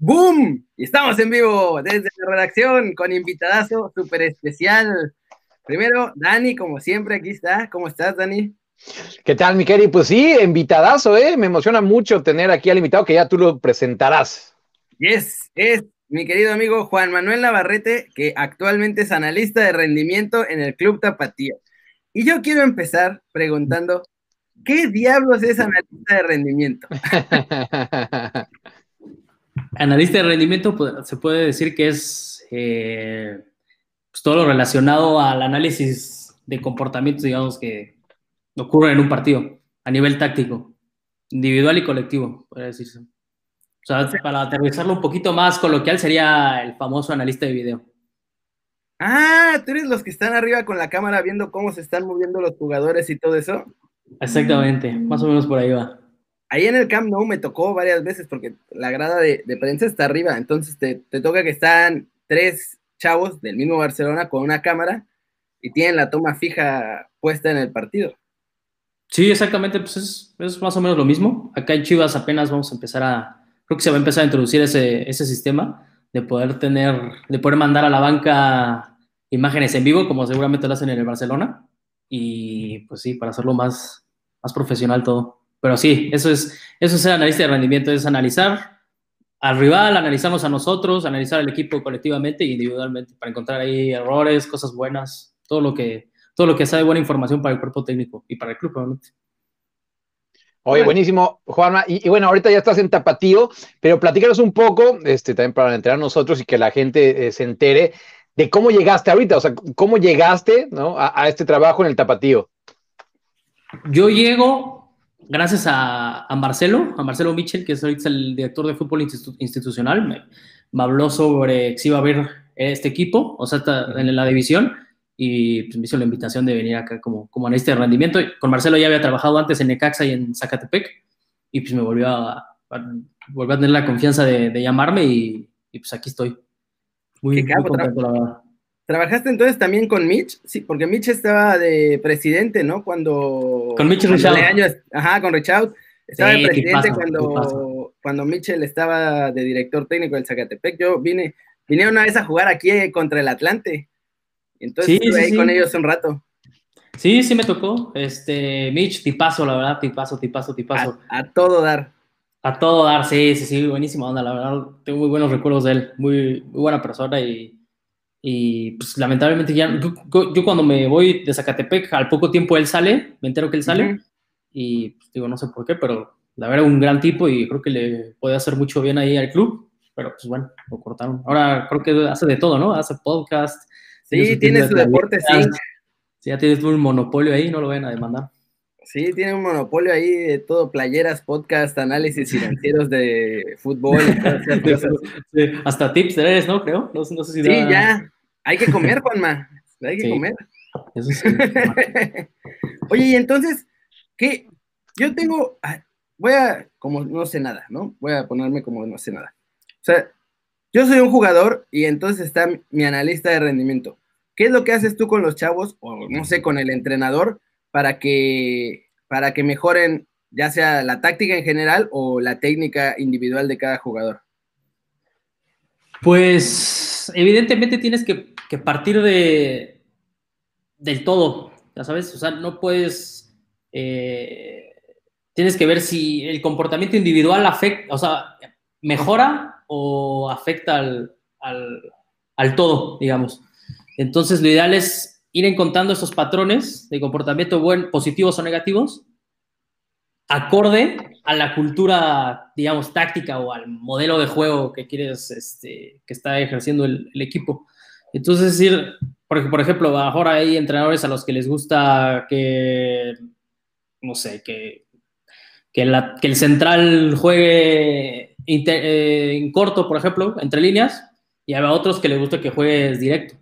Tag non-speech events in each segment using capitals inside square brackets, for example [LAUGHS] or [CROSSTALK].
¡Boom! Y estamos en vivo desde la redacción con invitadazo súper especial. Primero, Dani, como siempre, aquí está. ¿Cómo estás, Dani? ¿Qué tal, mi querido? Pues sí, invitadazo, ¿eh? Me emociona mucho tener aquí al invitado que ya tú lo presentarás. Yes, es mi querido amigo Juan Manuel Navarrete, que actualmente es analista de rendimiento en el Club Tapatío. Y yo quiero empezar preguntando, ¿qué diablos es analista de rendimiento? [LAUGHS] Analista de rendimiento pues, se puede decir que es eh, pues, todo lo relacionado al análisis de comportamientos, digamos, que ocurren en un partido a nivel táctico, individual y colectivo, puede decirse. O sea, para aterrizarlo un poquito más coloquial, sería el famoso analista de video. Ah, tú eres los que están arriba con la cámara viendo cómo se están moviendo los jugadores y todo eso. Exactamente, más o menos por ahí va ahí en el Camp Nou me tocó varias veces porque la grada de, prensa está arriba, entonces te, toca que están tres chavos del mismo Barcelona con una cámara y tienen la toma fija puesta en el partido. Sí, exactamente, pues es, más o menos lo mismo. Acá en Chivas apenas vamos a empezar a, creo que se va a empezar a introducir ese, ese sistema de poder tener, de poder mandar a la banca imágenes en vivo, como seguramente lo hacen en el Barcelona. Y pues sí, para hacerlo más, más profesional todo. Pero sí, eso es, eso es el analista de rendimiento, es analizar al rival, analizarnos a nosotros, analizar al equipo colectivamente e individualmente para encontrar ahí errores, cosas buenas, todo lo que, todo lo que sea de buena información para el cuerpo técnico y para el club, obviamente. Oye, buenísimo, Juanma. Y, bueno, ahorita ya estás en Tapatío, pero platícanos un poco, este, también para enterar nosotros y que la gente eh, se entere de cómo llegaste ahorita, o sea, cómo llegaste a, a este trabajo en el Tapatío. Yo llego gracias a, Marcelo, a Marcelo Michel, que es ahorita el director de fútbol institucional, me, habló sobre si iba a haber este equipo, o sea, en la división, y pues, me hizo la invitación de venir acá como, como analista de rendimiento. Con Marcelo ya había trabajado antes en Necaxa y en Zacatepec, y pues me volvió a, a a tener la confianza de, llamarme, y, pues aquí estoy. Muy, muy contento, la verdad. ¿Trabajaste entonces también con Mitch? Sí, porque Mitch estaba de presidente, ¿no? Cuando... Con Mitch Richard. Ajá, con Richard. Estaba de presidente cuando, cuando Mitchell estaba de director técnico del Zacatepec. Yo vine, vine una vez a jugar aquí contra el Atlante. Entonces estuve ahí con ellos un rato. Sí, sí me tocó. Este, Mitch, tipazo, la verdad, tipazo, tipazo, tipazo. A, a todo dar. A todo dar, sí, sí, sí, buenísima onda, la verdad. Tengo muy buenos recuerdos de él. Muy, muy buena persona y y pues lamentablemente ya, yo, cuando me voy de Zacatepec, al poco tiempo él sale, me entero que él sale, y pues, digo, no sé por qué, pero la verdad un gran tipo y creo que le puede hacer mucho bien ahí al club, pero pues bueno, lo cortaron. Ahora creo que hace de todo, ¿no? Hace podcast. Sí, tiene su, deporte, sí. Sí, ya tienes un monopolio ahí, no lo ven a demandar. Sí, tiene un monopolio ahí de todo, playeras, podcast, análisis financieros de fútbol. [LAUGHS] hasta tips eres, ¿no? Creo. No, sé si sí, ya. Hay que comer, Juanma. Hay que comer. Eso sí. [LAUGHS] Oye, y entonces, ¿qué? Yo tengo, ah, voy a, como no sé nada, ¿no? Voy a ponerme como no sé nada. O sea, yo soy un jugador y entonces está mi analista de rendimiento. ¿Qué es lo que haces tú con los chavos, o no sé, con el entrenador, para que, para que mejoren ya sea la táctica en general o la técnica individual de cada jugador? Pues evidentemente tienes que, partir de del todo, ya sabes, o sea, no puedes, eh, tienes que ver si el comportamiento individual afecta, o sea, mejora o afecta al, al, al todo, digamos. Entonces, lo ideal es ir encontrando esos patrones de comportamiento buen, positivos o negativos, acorde a la cultura, digamos, táctica o al modelo de juego que quieres, este, que está ejerciendo el, equipo. Entonces, es decir, por, ejemplo, ahora hay entrenadores a los que les gusta que, no sé, que, que, el central juegue eh, en corto, por ejemplo, entre líneas, y hay otros que les gusta que juegues directo,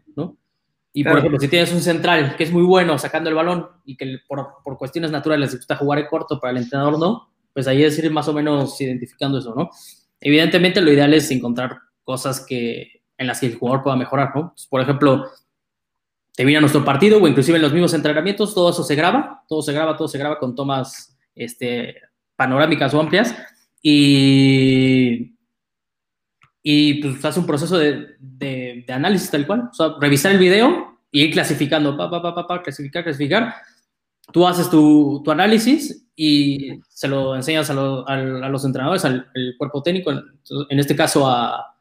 Y por ejemplo, si tienes un central que es muy bueno sacando el balón y que por, por cuestiones naturales le gusta jugar en corto, para el entrenador no, pues ahí es ir más o menos identificando eso, ¿no? Evidentemente lo ideal es encontrar cosas que, en las que el jugador pueda mejorar, ¿no? por ejemplo, te viene a nuestro partido o inclusive en los mismos entrenamientos, todo eso se graba, todo se graba, todo se graba con tomas este, panorámicas o amplias y, y pues hace un proceso de, de, análisis tal cual, o sea, revisar el video y ir clasificando, pa, pa, pa, pa, clasificar, clasificar. Tú haces tu, tu análisis y se lo enseñas a, a, los entrenadores, al, cuerpo técnico, en este caso a,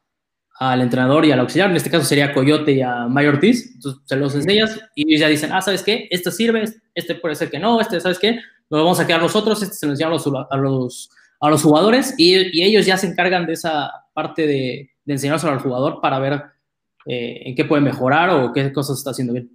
al entrenador y al auxiliar, en este caso sería Coyote y a May Ortiz, entonces se los enseñas y ellos ya dicen, ah, ¿sabes qué? Este sirve, este puede ser que no, este, ¿sabes qué? Lo vamos a quedar nosotros, este se lo enseñamos a los, a los jugadores y, y, ellos ya se encargan de esa parte de, de enseñárselo al jugador para ver eh, en qué puede mejorar o qué cosas está haciendo bien.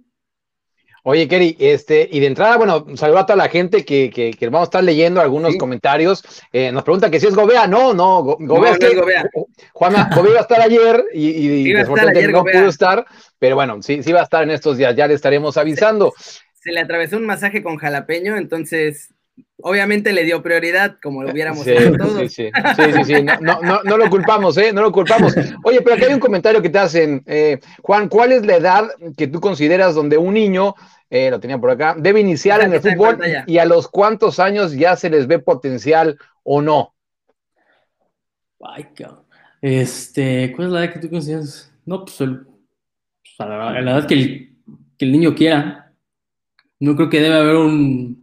Oye, Kerry, este, y de entrada, bueno, saludo a toda la gente que, que, vamos a estar leyendo algunos comentarios. Eh, nos pregunta que si es Gobea. No, no, Gobea. No, es Gobea. Juana, Gobea iba a estar ayer y, y no pudo estar, pero bueno, sí, sí va a estar en estos días, ya le estaremos avisando. Se, le atravesó un masaje con jalapeño, entonces obviamente le dio prioridad, como lo hubiéramos sí, todos. Sí, sí, sí, sí, No, no, no, lo culpamos, ¿eh? No lo culpamos. Oye, pero aquí hay un comentario que te hacen. Eh, Juan, ¿cuál es la edad que tú consideras donde un niño eh, lo tenía por acá, debe iniciar en el fútbol y a los cuántos años ya se les ve potencial o no. Ay. Este, ¿cuál es la edad que tú consideras? No, pues, el, pues, a la, edad que el, que el, niño quiera. No creo que debe haber un,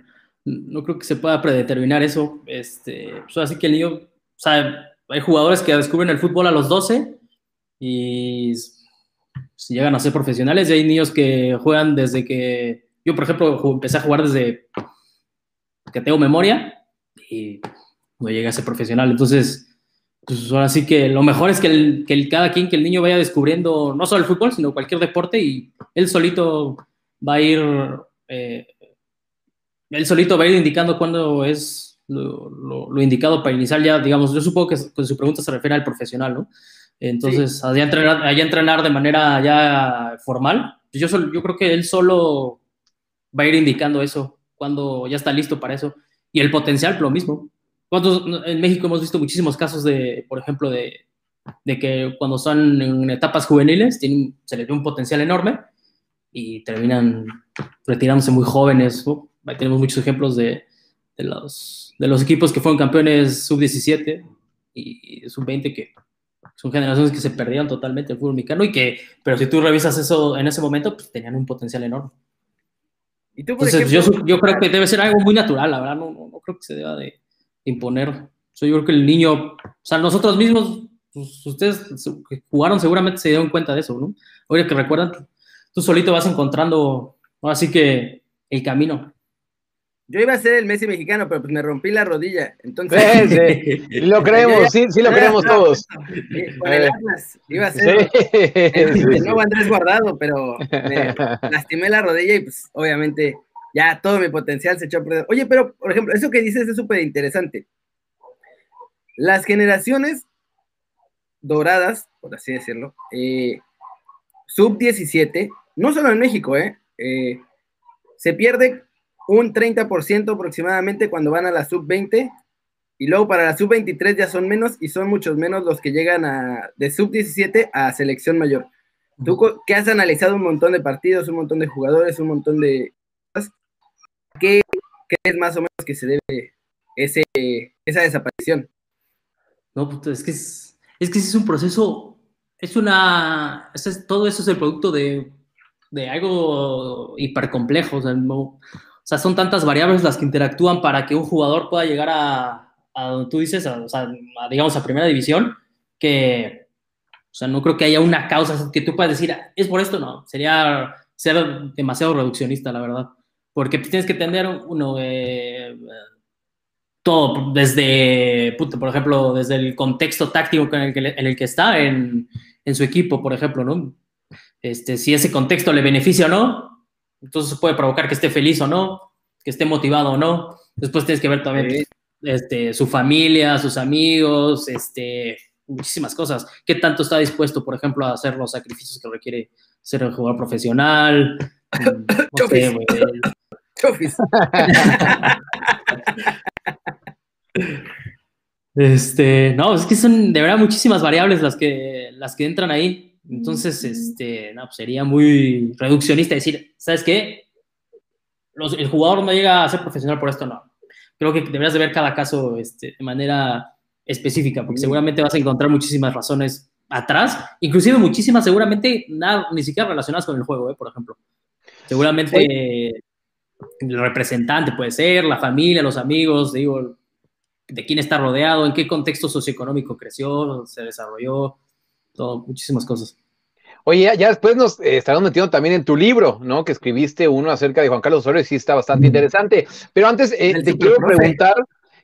no creo que se pueda predeterminar eso. Este, pues así que el niño, o sea, hay jugadores que descubren el fútbol a los 12 y si llegan a ser profesionales y hay niños que juegan desde que yo, por ejemplo, empecé a jugar desde que tengo memoria y no llegué a ser profesional. Entonces, pues ahora sí que lo mejor es que, el, que cada quien, que el niño vaya descubriendo no solo el fútbol, sino cualquier deporte y él solito va a ir, eh, él solito va a ir indicando cuándo es lo, lo, indicado para iniciar ya, digamos, yo supongo que con su pregunta se refiere al profesional, ¿no? Entonces, allá, entrenar, allá entrenar de manera ya formal, yo, yo creo que él solo va a ir indicando eso cuando ya está listo para eso. Y el potencial, lo mismo. En México hemos visto muchísimos casos de, por ejemplo, de, de que cuando son en etapas juveniles tienen, se les ve un potencial enorme y terminan retirándose muy jóvenes. Tenemos muchos ejemplos de, de, los, de los equipos que fueron campeones sub-17 y sub-20 que son generaciones que se perdieron totalmente el fútbol mexicano y que, pero si tú revisas eso en ese momento, pues tenían un potencial enorme. ¿Y tú, Entonces, yo, yo, creo que debe ser algo muy natural, la verdad, no, no, creo que se deba de imponer. yo creo que el niño, o sea, nosotros mismos, pues, ustedes que jugaron seguramente se dieron cuenta de eso, ¿no? Oye, que recuerdan, tú solito vas encontrando, así que el camino. Yo iba a ser el Messi mexicano, pero pues me rompí la rodilla. Entonces. Sí, sí. [LAUGHS] lo creemos, sí, sí lo creemos todos. Con el Atlas. Iba a ser el, [LAUGHS] nuevo Andrés Guardado, pero me [LAUGHS] lastimé la rodilla y pues obviamente ya todo mi potencial se echó a perder. Oye, pero por ejemplo, eso que dices es súper interesante. Las generaciones doradas, por así decirlo, eh, sub 17, no solo en México, eh, eh se pierde un 30% aproximadamente cuando van a la sub-20 y luego para la sub-23 ya son menos y son muchos menos los que llegan a, de sub-17 a selección mayor. Tú que has analizado un montón de partidos, un montón de jugadores, un montón de... ¿Qué crees más o menos que se debe ese, esa desaparición? No, pues es que es, es que es un proceso, es una, es, todo eso es el producto de, de algo hipercomplejo, o sea, no, sea, son tantas variables las que interactúan para que un jugador pueda llegar a, a donde tú dices, a, o sea, digamos, a primera división, que, o sea, no creo que haya una causa que tú puedas decir, es por esto, no, sería ser demasiado reduccionista, la verdad, porque tienes que tener uno, eh, todo, desde, por ejemplo, desde el contexto táctico en el que, en el que está en, en su equipo, por ejemplo, ¿no? Este, si ese contexto le beneficia o no, entonces puede provocar que esté feliz o no, que esté motivado o no. Después tienes que ver también este, su familia, sus amigos, este, muchísimas cosas. ¿Qué tanto está dispuesto, por ejemplo, a hacer los sacrificios que requiere ser un jugador profesional? [COUGHS] No sé, [LAUGHS] [LAUGHS] Este, no, es que son de verdad muchísimas variables las que, las que entran ahí. Entonces, este, no, pues sería muy reduccionista decir, ¿sabes qué? el jugador no llega a ser profesional por esto, no. Creo que deberías de ver cada caso este, de manera específica, porque seguramente vas a encontrar muchísimas razones atrás, inclusive muchísimas seguramente nada, ni siquiera relacionadas con el juego, ¿eh? por ejemplo. Seguramente el representante puede ser, la familia, los amigos, digo, de quién está rodeado, en qué contexto socioeconómico creció, se desarrolló, todo, muchísimas cosas. Oye, ya, después nos eh, estaremos metiendo también en tu libro, ¿no? Que escribiste uno acerca de Juan Carlos Osorio y sí está bastante interesante. Pero antes eh, te quiero preguntar,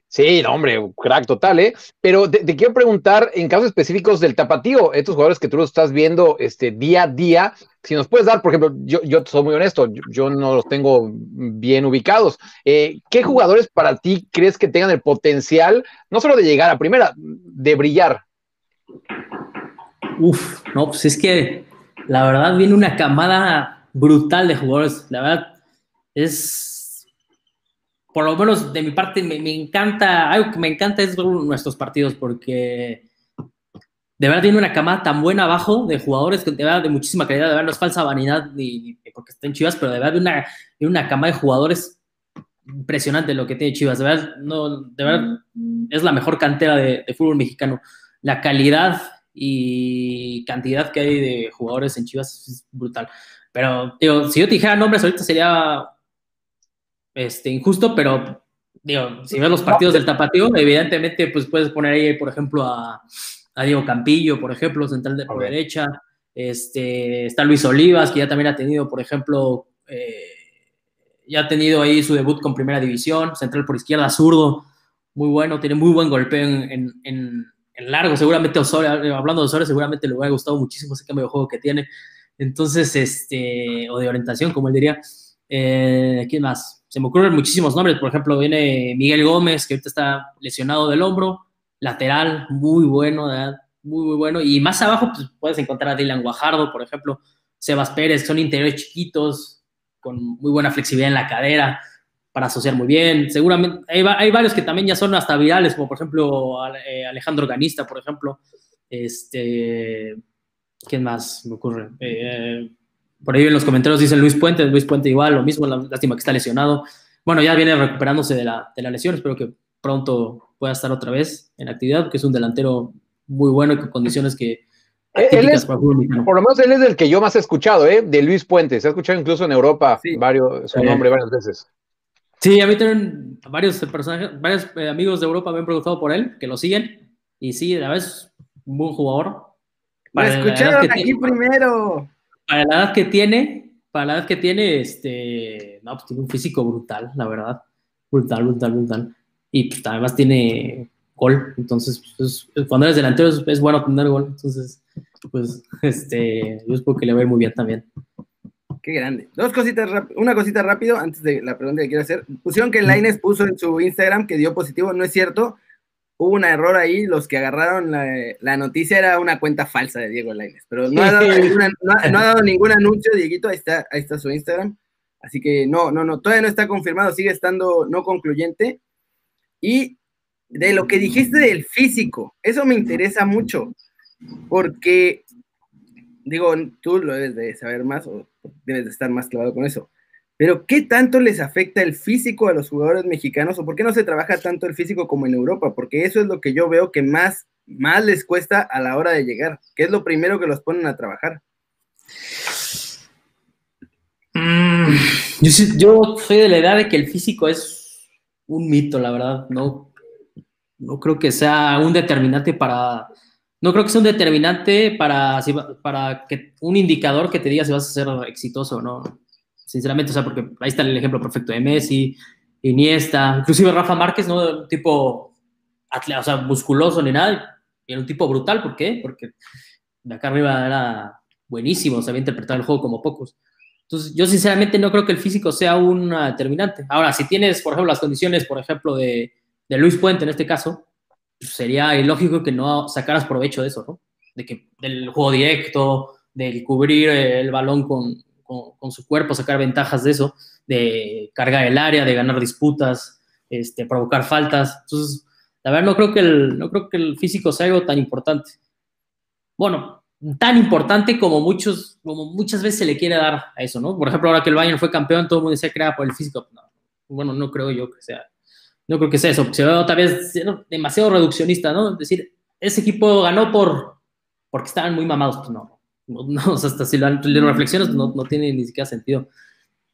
Sí, no, hombre, crack total, ¿eh? Pero te, quiero preguntar en casos específicos del tapatío, estos jugadores que tú los estás viendo este, día a día, si nos puedes dar, por ejemplo, yo, yo soy muy honesto, yo, no los tengo bien ubicados. Eh, ¿Qué jugadores para ti crees que tengan el potencial, no solo de llegar a primera, de brillar? Uf, no, pues es que la verdad viene una camada brutal de jugadores. La verdad es por lo menos de mi parte, me, encanta, algo que me encanta es nuestros partidos porque de verdad tiene una cama tan buena abajo de jugadores que de verdad de muchísima calidad, de verdad no es falsa vanidad ni, porque estén chivas, pero de verdad de una, de una cama de jugadores impresionante lo que tiene Chivas, de verdad, no, de verdad es la mejor cantera de, fútbol mexicano. La calidad y cantidad que hay de jugadores en Chivas es brutal. Pero, digo, si yo te dijera nombres ahorita sería este, injusto, pero digo, si ves los partidos del Tapatío, evidentemente pues puedes poner ahí, por ejemplo, a, a Diego Campillo, por ejemplo, central de por derecha. Este, está Luis Olivas, que ya también ha tenido, por ejemplo, eh, ya ha tenido ahí su debut con Primera División, central por izquierda, zurdo, muy bueno, tiene muy buen golpeo en, en, en, largo. Seguramente Osorio, hablando de Osorio, seguramente le hubiera gustado muchísimo ese cambio de juego que tiene. Entonces, este, o de orientación, como él diría. Eh, ¿Quién más? se me ocurren muchísimos nombres. Por ejemplo, viene Miguel Gómez, que ahorita está lesionado del hombro, lateral, muy bueno, muy, muy bueno. Y más abajo, pues puedes encontrar a Dylan Guajardo, por ejemplo, Sebas Pérez, son interiores chiquitos, con muy buena flexibilidad en la cadera, para asociar muy bien. Seguramente hay, varios que también ya son hasta virales, como por ejemplo eh, Alejandro Ganista, por ejemplo. Este, ¿Quién más me ocurre? Eh, por ahí en los comentarios dicen Luis Puente, Luis Puente igual, lo mismo, lástima que está lesionado. Bueno, ya viene recuperándose de la, de la lesión, espero que pronto pueda estar otra vez en actividad, porque es un delantero muy bueno y con condiciones que... Él por lo menos él es el que yo más he escuchado, ¿eh? De Luis Puente. Se ha escuchado incluso en Europa varios, su nombre varias veces. Sí, a mí también varios personajes, varios eh, amigos de Europa me han preguntado por él, que lo siguen. Y sí, a veces un buen jugador. Para escucharon aquí primero para la edad que tiene, para la edad que tiene, este, no, pues tiene un físico brutal, la verdad. Brutal, brutal, brutal. Y pues, además tiene gol, entonces, pues, cuando eres delantero es, bueno tener gol, entonces, pues, [LAUGHS] este, yo espero que le vaya muy bien también. Qué grande. Dos cositas, una cosita rápido antes de la pregunta que quiero hacer. Pusieron que Laines puso en su Instagram que dio positivo, no es cierto hubo un error ahí, los que agarraron la, noticia era una cuenta falsa de Diego Lainez, pero [LAUGHS] no ha, dado ningún anuncio, Dieguito, ahí está, ahí está su Instagram, así que no, no, no, todavía no está confirmado, sigue estando no concluyente. Y de lo que dijiste del físico, eso me interesa mucho, porque, digo, tú lo debes de saber más o debes de estar más clavado con eso. Pero ¿qué tanto les afecta el físico a los jugadores mexicanos o por qué no se trabaja tanto el físico como en Europa? Porque eso es lo que yo veo que más, más les cuesta a la hora de llegar, que es lo primero que los ponen a trabajar. Mm, yo, soy de la idea de que el físico es un mito, la verdad. No, no creo que sea un determinante para. No creo que sea un determinante para, para que un indicador que te diga si vas a ser exitoso o no sinceramente, o sea, porque ahí está el ejemplo perfecto de Messi, Iniesta, inclusive Rafa Márquez, no un tipo, o sea, musculoso ni nada, era un tipo brutal, ¿por qué? Porque de acá arriba era buenísimo, sabía interpretar el juego como pocos. Entonces, yo sinceramente no creo que el físico sea un determinante. Ahora, si tienes, por ejemplo, las condiciones, por ejemplo, de, de Luis Puente en este caso, sería ilógico que no sacaras provecho de eso, ¿no? De que del juego directo, del cubrir el balón con, con, su cuerpo, sacar ventajas de eso, de cargar el área, de ganar disputas, este, provocar faltas. Entonces, la verdad, no creo que el, no creo que el físico sea algo tan importante. Bueno, tan importante como muchos, como muchas veces se le quiere dar a eso, ¿no? Por ejemplo, ahora que el Bayern fue campeón, todo el mundo decía que era por el físico. bueno, no creo yo que sea, no creo que sea eso. Se ve otra vez demasiado reduccionista, ¿no? Es decir, ese equipo ganó por, porque estaban muy mamados, pues no. No, o sea, hasta si lo, reflexionas, no, no tiene ni siquiera sentido.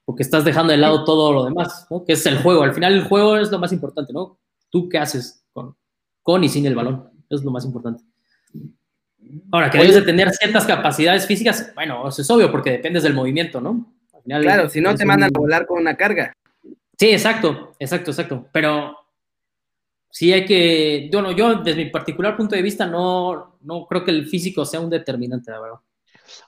Porque estás dejando de lado todo lo demás, ¿no? Que es el juego. Al final, el juego es lo más importante, ¿no? Tú qué haces con, con y sin el balón. Es lo más importante. Ahora, que debes de tener ciertas capacidades físicas, bueno, eso es obvio porque dependes del movimiento, ¿no? claro, si no te mandan a volar con una carga. Sí, exacto, exacto, exacto. Pero sí hay que, bueno, yo desde mi particular punto de vista no, no creo que el físico sea un determinante, la verdad.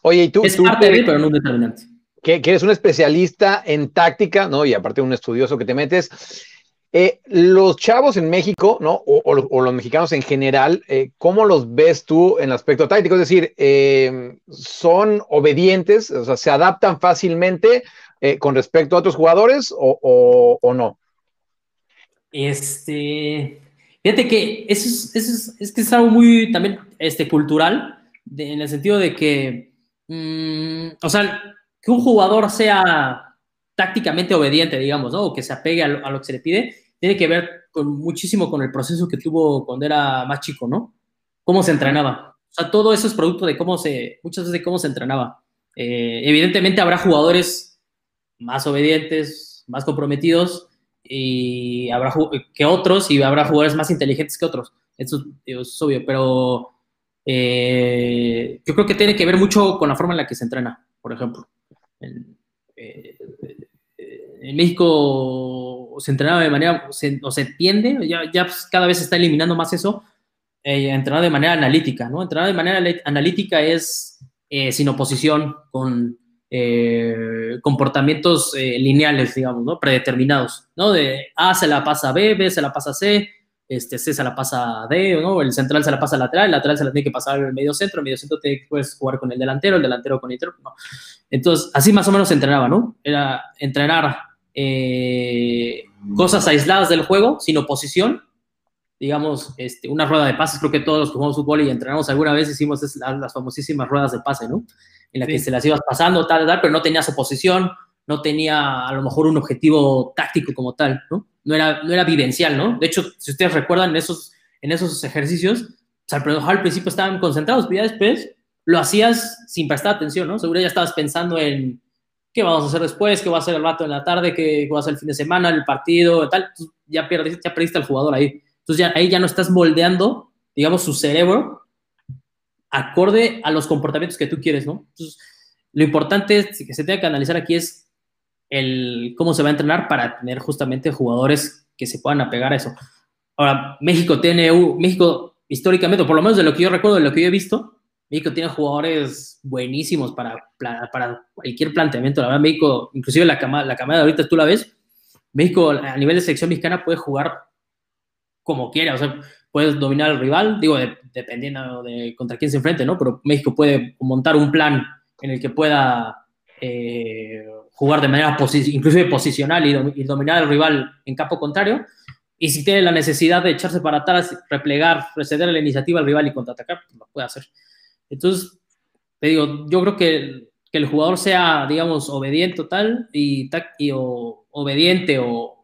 Oye, y tú... Es parte de, pero no un determinante. Que, que, eres un especialista en táctica, ¿no? Y aparte un estudioso que te metes. Eh, los chavos en México, ¿no? O, los mexicanos en general, eh, ¿cómo los ves tú en el aspecto táctico? Es decir, eh, ¿son obedientes? O sea, ¿se adaptan fácilmente con respecto a otros jugadores o, no? Este, fíjate que eso es, que es algo muy también este, cultural, en el sentido de que, mm, o sea, que un jugador sea tácticamente obediente, digamos, ¿no? O que se apegue a lo que se le pide, tiene que ver con, muchísimo con el proceso que tuvo cuando era más chico, ¿no? Cómo se entrenaba. O sea, todo eso es producto de cómo se, muchas veces de cómo se entrenaba. Eh, evidentemente habrá jugadores más obedientes, más comprometidos y habrá que otros y habrá jugadores más inteligentes que otros. Eso es obvio, pero eh, yo creo que tiene que ver mucho con la forma en la que se entrena, por ejemplo. En, eh, en México se entrenaba de manera, o se tiende, ya, ya pues, cada vez se está eliminando más eso, eh, entrenar de manera analítica, ¿no? Entrenar de manera analítica es eh, sin oposición, con eh, comportamientos eh, lineales, digamos, ¿no? Predeterminados, ¿no? De A se la pasa a B, B se la pasa a C, este, C se la pasa a D, ¿no? El central se la pasa al lateral, el lateral se la tiene que pasar al medio centro, el medio centro tiene que puedes jugar con el delantero, el delantero con el intero, ¿no? Entonces, así más o menos se entrenaba, ¿no? Era entrenar eh, cosas aisladas del juego, sin oposición. Digamos, este, una rueda de pases, creo que todos los que jugamos fútbol y entrenamos alguna vez hicimos las, famosísimas ruedas de pase, ¿no? En la que se las ibas pasando, tal, tal, pero no tenías oposición, no tenía a lo mejor un objetivo táctico como tal, ¿no? No era, no era vivencial, ¿no? De hecho, si ustedes recuerdan, en esos, en esos ejercicios, al principio estaban concentrados, pero ya después lo hacías sin prestar atención, ¿no? Seguro ya estabas pensando en qué vamos a hacer después, qué va a hacer el rato en la tarde, qué va a hacer el fin de semana, el partido, tal, ya perdiste, ya perdiste al jugador ahí. Entonces ya, ahí ya no estás moldeando, digamos, su cerebro acorde a los comportamientos que tú quieres, ¿no? Entonces, lo importante es, que se tenga que analizar aquí es el cómo se va a entrenar para tener justamente jugadores que se puedan apegar a eso. Ahora, México tiene, México históricamente, por lo menos de lo que yo recuerdo, de lo que yo he visto, México tiene jugadores buenísimos para, para cualquier planteamiento. La verdad, México, inclusive la camada, la camada de ahorita tú la ves, México a nivel de selección mexicana puede jugar como quiera, o sea, puedes dominar al rival, digo, dependiendo de contra quién se enfrente, ¿no? Pero México puede montar un plan en el que pueda eh, jugar de manera inclusive posicional y, y, dominar al rival en campo contrario. Y si tiene la necesidad de echarse para atrás, replegar, preceder la iniciativa al rival y contraatacar, pues lo puede hacer. Entonces, te digo, yo creo que, que el jugador sea, digamos, obediente total y, y o, obediente o,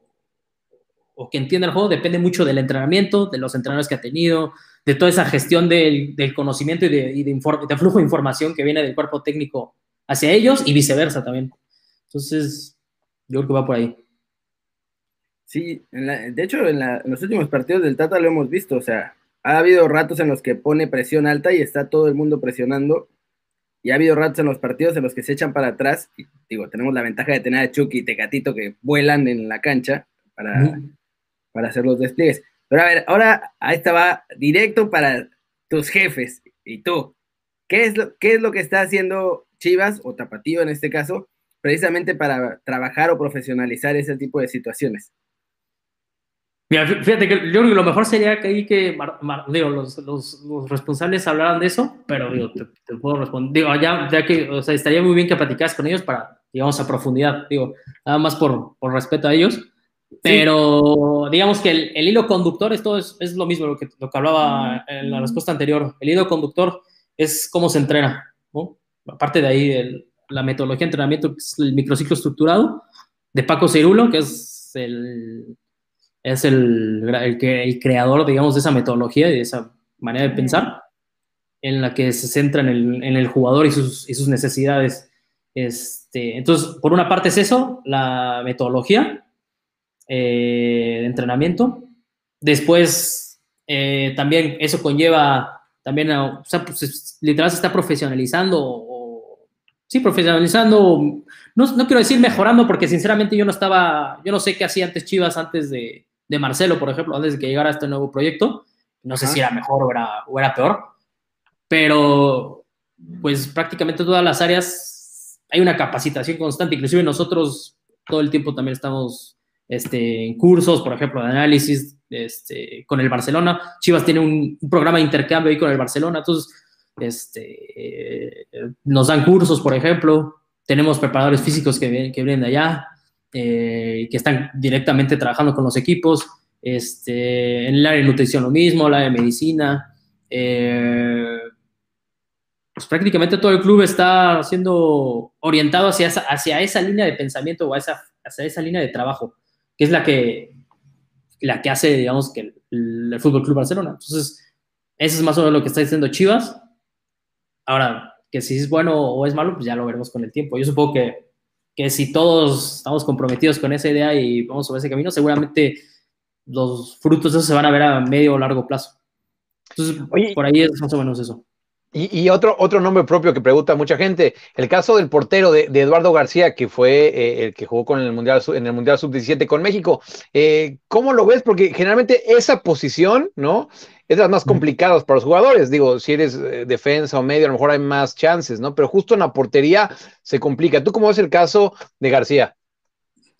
o, que entienda el juego depende mucho del entrenamiento, de los entrenadores que ha tenido, de toda esa gestión del, del conocimiento y, de, y de, de, flujo de información que viene del cuerpo técnico hacia ellos y viceversa también. Entonces, yo creo que va por ahí. Sí, de hecho, en, en, los últimos partidos del Tata lo hemos visto, o sea, ha habido ratos en los que pone presión alta y está todo el mundo presionando. Y ha habido ratos en los partidos en los que se echan para atrás. Y, digo, tenemos la ventaja de tener a Chucky y Tecatito que vuelan en la cancha para, para hacer los despliegues. Pero a ver, ahora ahí estaba directo para tus jefes y tú. ¿Qué es, lo, ¿Qué es lo que está haciendo Chivas o Tapatío en este caso precisamente para trabajar o profesionalizar ese tipo de situaciones? fíjate que yo creo que lo mejor sería que ahí que digo, los, los, los, responsables hablaran de eso, pero digo, te, puedo responder. Digo, ya que, o sea, estaría muy bien que platicaras con ellos para, digamos, a profundidad, digo, nada más por, por respeto a ellos. Pero digamos que el, el, hilo conductor, esto es, es lo mismo lo que, lo que hablaba en la respuesta anterior. El hilo conductor es cómo se entrena, ¿no? Aparte de ahí, el, la metodología de entrenamiento, que es el microciclo estructurado, de Paco Cerulo, que es el, es el, el, el, creador, digamos, de esa metodología y de esa manera de pensar, en la que se centra en el, en el jugador y sus, y sus, necesidades. Este, entonces, por una parte es eso, la metodología eh, de entrenamiento. Después, eh, también eso conlleva, también, o sea, pues, literal se está profesionalizando o, sí, profesionalizando, no, no, quiero decir mejorando, porque sinceramente yo no estaba, yo no sé qué hacía antes Chivas antes de, de Marcelo, por ejemplo, antes de que llegara este nuevo proyecto. No sé si era mejor o era, o era peor, pero pues prácticamente todas las áreas hay una capacitación constante, inclusive nosotros todo el tiempo también estamos este, en cursos, por ejemplo, de análisis este, con el Barcelona. Chivas tiene un, programa de intercambio ahí con el Barcelona, entonces este, nos dan cursos, por ejemplo. Tenemos preparadores físicos que, que vienen de allá eh, que están directamente trabajando con los equipos. Este, en el área de nutrición lo mismo, área de medicina. Eh, pues prácticamente todo el club está siendo orientado hacia esa, hacia esa línea de pensamiento o hacia esa línea de trabajo, que es la que, la que hace, digamos, que el, el Fútbol Club Barcelona. Entonces, eso es más o menos lo que está diciendo Chivas. Ahora, que si es bueno o es malo, pues ya lo veremos con el tiempo. Yo supongo que que si todos estamos comprometidos con esa idea y vamos sobre ese camino, seguramente los frutos de eso se van a ver a medio o largo plazo. Entonces, por ahí es más o menos eso. Y, otro, otro nombre propio que pregunta mucha gente, el caso del portero de, Eduardo García, que fue eh, el que jugó con el Mundial, en el Mundial Sub-17 con México. Eh, ¿Cómo lo ves? Porque generalmente esa posición, ¿no? es las más complicadas para los jugadores. Digo, si eres eh, defensa o medio, a lo mejor hay más chances, ¿no? Pero justo en la portería se complica. ¿Tú cómo ves el caso de García?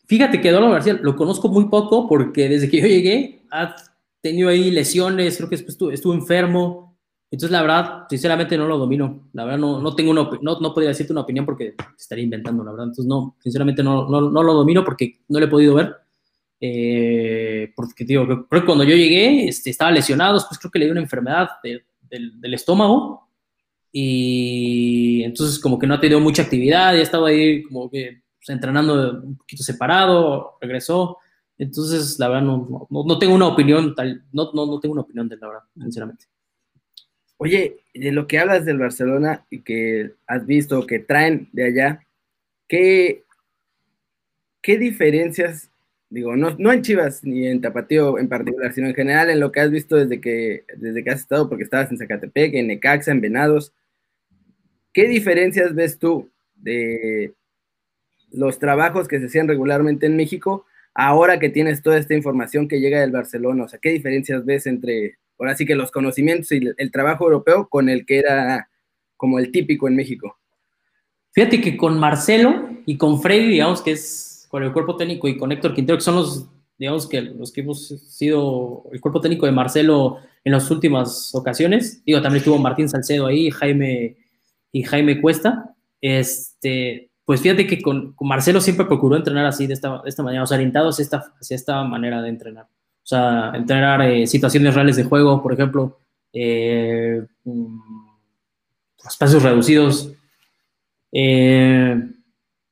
Fíjate que Eduardo García lo conozco muy poco porque desde que yo llegué ha tenido ahí lesiones, creo que estuvo, estuvo enfermo. Entonces, la verdad, sinceramente no lo domino. La verdad, no, no tengo una, no, no podría decirte una opinión porque estaría inventando, la verdad. Entonces, no, sinceramente no, no, no lo domino porque no lo he podido ver. Eh, porque digo, creo que cuando yo llegué este, estaba lesionado, después creo que le dio una enfermedad del estómago y entonces como que no ha tenido mucha actividad, ya estaba ahí como que pues, entrenando un poquito separado, regresó. Entonces, la verdad, no, no, tengo una opinión tal, no, no, no tengo una opinión de la verdad, sinceramente. Oye, de lo que hablas del Barcelona y que has visto que traen de allá, ¿qué, qué diferencias digo, no, no en Chivas ni en Tapatío en particular, sino en general en lo que has visto desde que, desde que has estado, porque estabas en Zacatepec, en Necaxa, en Venados. ¿Qué diferencias ves tú de los trabajos que se hacían regularmente en México ahora que tienes toda esta información que llega del Barcelona? O sea, ¿qué diferencias ves entre, ahora sí que los conocimientos y el trabajo europeo con el que era como el típico en México? Fíjate que con Marcelo y con Freddy, digamos que es con el cuerpo técnico y con Héctor Quintero, que son los, digamos que los que hemos sido el cuerpo técnico de Marcelo en las últimas ocasiones. Digo, también estuvo Martín Salcedo ahí, Jaime y Jaime Cuesta. Este, pues fíjate que con, Marcelo siempre procuró entrenar así, de esta, de esta manera, o sea, orientado hacia esta, hacia esta manera de entrenar. O sea, entrenar eh, situaciones reales de juego, por ejemplo, eh, mm, espacios reducidos. Eh,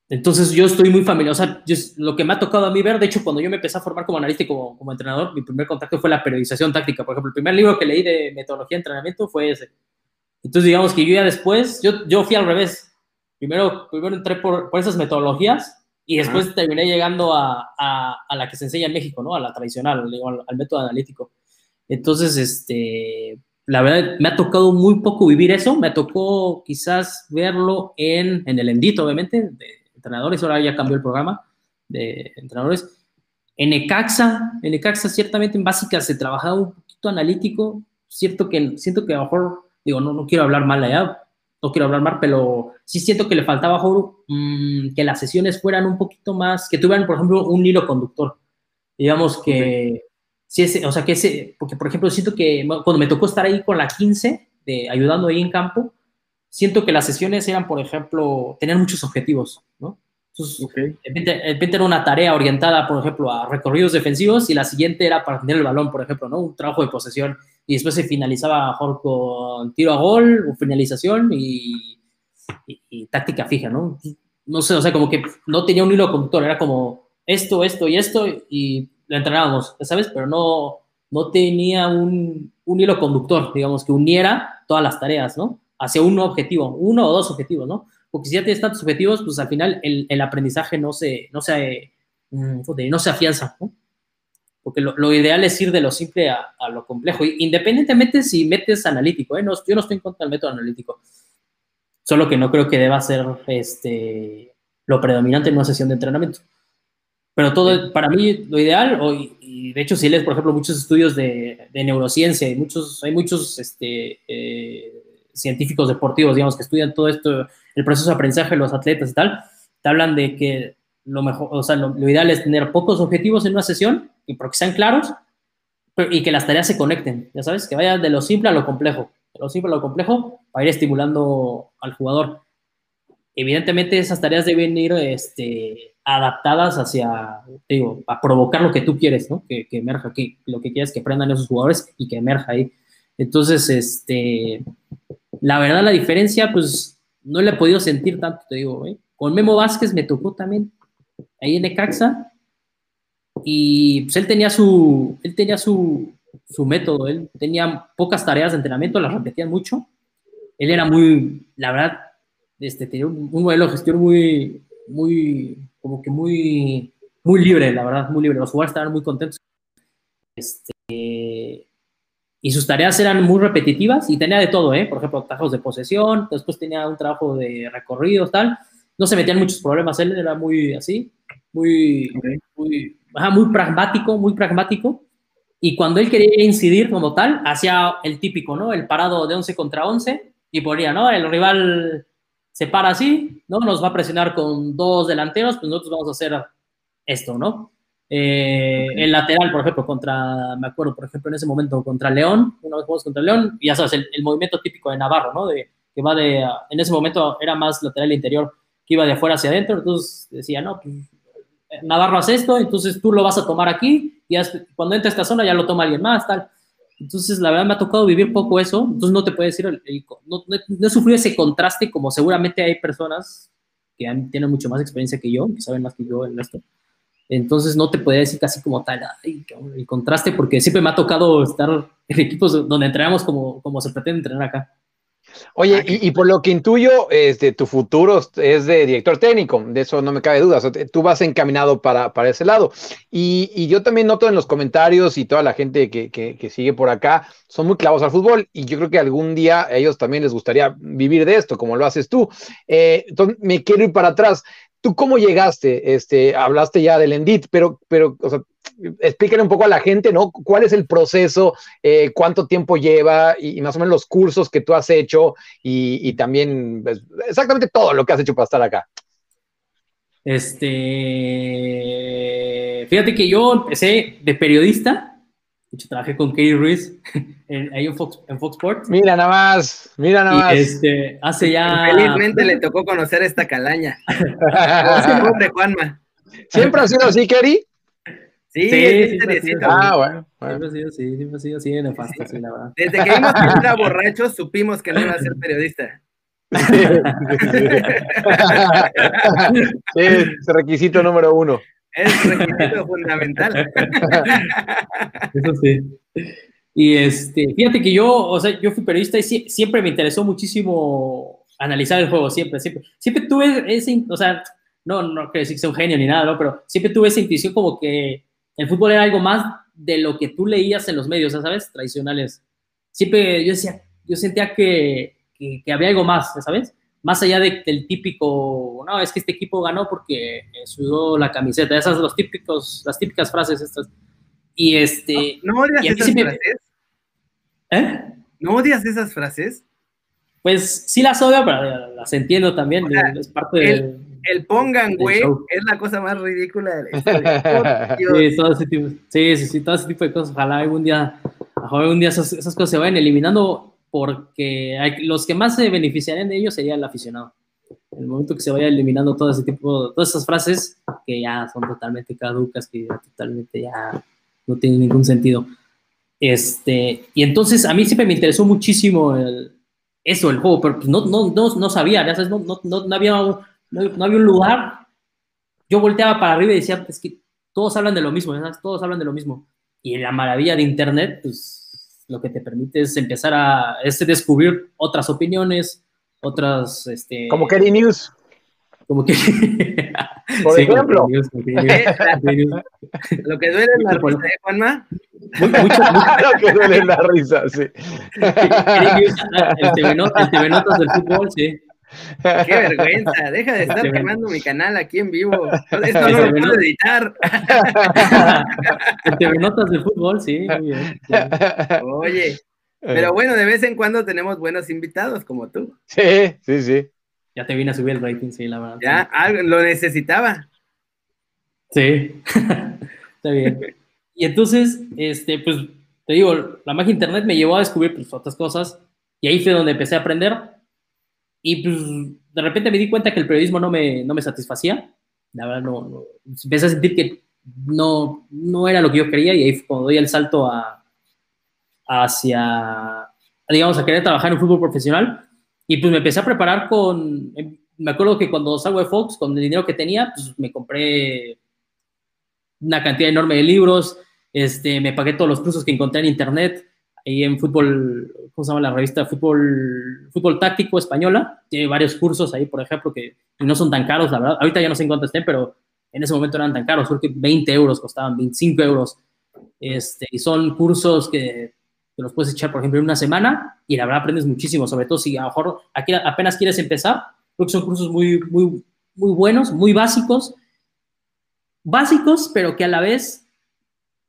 entonces yo estoy muy familiar, o sea, lo que me ha tocado a mí ver, de hecho, cuando yo me empecé a formar como analista y como, como entrenador, mi primer contacto fue la periodización táctica. Por ejemplo, el primer libro que leí de metodología de entrenamiento fue ese. Entonces, digamos que yo ya después, yo, yo fui al revés. Primero, primero entré por, por esas metodologías y después terminé llegando a, a, a, la que se enseña en México, ¿no? A la tradicional, al, al, método analítico. Entonces, este, la verdad, me ha tocado muy poco vivir eso. Me tocó quizás verlo en, en el Endito, obviamente, de, entrenadores, ahora ya cambió el programa de entrenadores. En Ecaxa, en Ecaxa ciertamente en básica se trabajaba un poquito analítico, cierto que siento que a lo mejor, digo, no, no quiero hablar mal allá, no quiero hablar mal, pero sí siento que le faltaba mmm, que las sesiones fueran un poquito más, que tuvieran, por ejemplo, un hilo conductor. Digamos que, sí ese, o sea, que ese, porque por ejemplo, siento que cuando me tocó estar ahí con la 15, de, ayudando ahí en campo, siento que las sesiones eran, por ejemplo, tener muchos objetivos, ¿no? Entonces, de, repente, era una tarea orientada, por ejemplo, a recorridos defensivos y la siguiente era para tener el balón, por ejemplo, ¿no? Un trabajo de posesión y después se finalizaba mejor con tiro a gol o finalización y, táctica fija, ¿no? No sé, o sea, como que no tenía un hilo conductor, era como esto, esto y esto y lo entrenábamos, ¿sabes? Pero no, no tenía un, un hilo conductor, digamos, que uniera todas las tareas, ¿no? Hacia un objetivo, uno o dos objetivos, ¿no? Porque si ya tienes tantos objetivos, pues al final el, aprendizaje no se, no se, mm, no se afianza, ¿no? Porque lo, ideal es ir de lo simple a, lo complejo, independientemente si metes analítico, ¿eh? No, yo no estoy en contra del método analítico, solo que no creo que deba ser este, lo predominante en una sesión de entrenamiento. Pero todo, para mí, lo ideal, y de hecho, si lees, por ejemplo, muchos estudios de, neurociencia, y muchos, hay muchos este, eh, científicos deportivos, digamos, que estudian todo esto, el proceso de aprendizaje de los atletas y tal, te hablan de que lo mejor, o sea, lo, ideal es tener pocos objetivos en una sesión y porque sean claros y que las tareas se conecten, ya sabes, que vaya de lo simple a lo complejo, de lo simple a lo complejo para ir estimulando al jugador. Evidentemente esas tareas deben ir este, adaptadas hacia, digo, a provocar lo que tú quieres, ¿no? Que, que emerja, que lo que quieres que aprendan esos jugadores y que emerja ahí. Entonces, este, la verdad, la diferencia, pues no le he podido sentir tanto, te digo, ¿eh? Con Memo Vázquez me tocó también ahí en Necaxa y pues él tenía su, él tenía su, su método, él tenía pocas tareas de entrenamiento, las repetían mucho. Él era muy, la verdad, este, tenía un, modelo de gestión muy, muy, como que muy, muy libre, la verdad, muy libre. Los jugadores estaban muy contentos. Este, y sus tareas eran muy repetitivas y tenía de todo, ¿eh? Por ejemplo, trabajos de posesión, después tenía un trabajo de recorridos, tal. No se metían muchos problemas, él era muy así, muy, muy, muy pragmático, muy pragmático. Y cuando él quería incidir como tal, hacía el típico, ¿no? El parado de 11 contra 11 y ponía, ¿no? El rival se para así, ¿no? Nos va a presionar con dos delanteros, pues nosotros vamos a hacer esto, ¿no? Eh, el lateral, por ejemplo, contra, me acuerdo, por ejemplo, en ese momento contra León, una vez jugamos contra León, y ya sabes, el, movimiento típico de Navarro, ¿no? De, que va de, en ese momento era más lateral interior, que iba de afuera hacia adentro, entonces decía, no, pues, Navarro hace esto, entonces tú lo vas a tomar aquí, y cuando entra a esta zona ya lo toma alguien más, tal. Entonces, la verdad me ha tocado vivir poco eso, entonces no te puedo decir, no, no, he sufrido ese contraste como seguramente hay personas que tienen mucho más experiencia que yo, que saben más que yo en esto entonces no te podría decir casi como tal el contraste, porque siempre me ha tocado estar en equipos donde entrenamos como, como se pretende entrenar acá. Oye, y, por lo que intuyo, este, tu futuro es de director técnico, de eso no me cabe duda. tú vas encaminado para, para ese lado. Y, yo también noto en los comentarios y toda la gente que, que, sigue por acá, son muy clavos al fútbol y yo creo que algún día a ellos también les gustaría vivir de esto, como lo haces tú. Eh, entonces, me quiero ir para atrás. ¿Tú cómo llegaste? Este, hablaste ya del Endit, pero, pero o sea, explíquenle un poco a la gente, ¿no? ¿Cuál es el proceso? Eh, ¿Cuánto tiempo lleva? Y, más o menos los cursos que tú has hecho y, también pues, exactamente todo lo que has hecho para estar acá. Este, fíjate que yo empecé de periodista de hecho, trabajé con Katie Ruiz [LAUGHS] en, ahí en Fox, en Fox Sports. Mira nada más, mira nada más. Este, hace ya. Felizmente le tocó conocer esta calaña. [LAUGHS] hombre, Juanma. ¿Siempre ha sido así, Kerry? Sí, sí, sí Ah, bueno, Siempre ha sido así, siempre ha sido así de nefasto, sí, la verdad. Desde que vimos que era borracho, supimos que no iba a ser periodista. [LAUGHS] sí, es requisito número uno. Es requisito fundamental. [LAUGHS] Eso sí. Y este, fíjate que yo, o sea, yo fui periodista y siempre me interesó muchísimo analizar el juego, siempre, siempre. Siempre tuve ese, o sea, no, no quiero decir que sea un genio ni nada, ¿no? Pero siempre tuve esa intuición como que el fútbol era algo más de lo que tú leías en los medios, ¿sabes? Tradicionales. Siempre yo decía, yo sentía que, que, que había algo más, ¿sabes? Más allá de, del típico, no, es que este equipo ganó porque sudó la camiseta, esas son los típicos, las típicas frases estas. Y este... ¿No, odias esas frases? ¿Eh? ¿No odias esas frases? Pues sí las odio, pero las entiendo también, es parte el, el pongan, güey, es la cosa más ridícula de la [LAUGHS] historia. sí, todo ese tipo, sí, sí, todo ese tipo de cosas. Ojalá algún día, ojalá algún día esas, esas cosas se vayan eliminando porque los que más se beneficiarían de ello sería el aficionado. En el momento que se vaya eliminando todo ese tipo, todas esas frases que ya son totalmente caducas, que ya totalmente ya no tienen ningún sentido. Este, y entonces a mí siempre me interesó muchísimo el, eso, el juego, pero pues no, no, no, no sabía, No, no, no, había, no, había un lugar. Yo volteaba para arriba y decía, es que todos hablan de lo mismo, todos hablan de lo mismo. Y la maravilla de Internet, pues lo que te permite es empezar a este, descubrir otras opiniones, otras... Este, como Kerry News. Como que... Por ejemplo. Lo que duele es la risa, ¿eh, Juanma? Mucho, mucho, [LAUGHS] Lo que duele es la risa, sí. El TV, Notas del fútbol, sí. Qué vergüenza, deja de estar quemando mi canal aquí en vivo. Esto no lo puedo editar. TV Notas del fútbol, sí, muy bien. Oye, pero bueno, de vez en cuando tenemos buenos invitados como tú. Sí, sí, sí. Ya te vine a subir el rating, sí, la verdad. Ya, algo, lo necesitaba. Sí, [LAUGHS] está bien. Y entonces, este, pues, te digo, la magia internet me llevó a descubrir pues, otras cosas y ahí fue donde empecé a aprender. Y pues, de repente me di cuenta que el periodismo no me, no me satisfacía. La verdad, no, empecé a sentir que no, no era lo que yo quería y ahí fue cuando doy el salto a, hacia, digamos, a querer trabajar en fútbol profesional y pues me empecé a preparar con, me acuerdo que cuando salgo de Fox, con el dinero que tenía, pues me compré una cantidad enorme de libros, este, me pagué todos los cursos que encontré en internet, ahí en fútbol, ¿cómo se llama la revista? Fútbol, fútbol táctico española, tiene varios cursos ahí, por ejemplo, que no son tan caros, la verdad, ahorita ya no sé en cuánto estén, pero en ese momento eran tan caros, creo que 20 euros costaban, 25 euros, este, y son cursos que te los puedes echar, por ejemplo, en una semana y la verdad aprendes muchísimo, sobre todo si a lo mejor aquí apenas quieres empezar. Creo que son cursos muy, muy, muy buenos, muy básicos. Básicos, pero que a la vez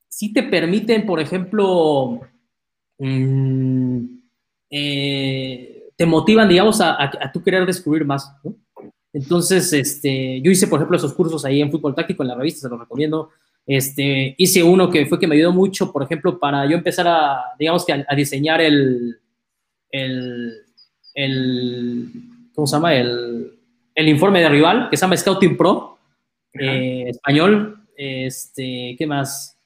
sí te permiten, por ejemplo, mm, eh, te motivan, digamos, a, a, tú querer descubrir más. Entonces, este, yo hice, por ejemplo, esos cursos ahí en fútbol táctico en la revista, se los recomiendo. Este, hice uno que fue que me ayudó mucho, por ejemplo, para yo empezar a, digamos que a, diseñar el, el, el, ¿cómo se llama? El, el, informe de rival, que se llama Scouting Pro, eh, español, este, ¿qué más?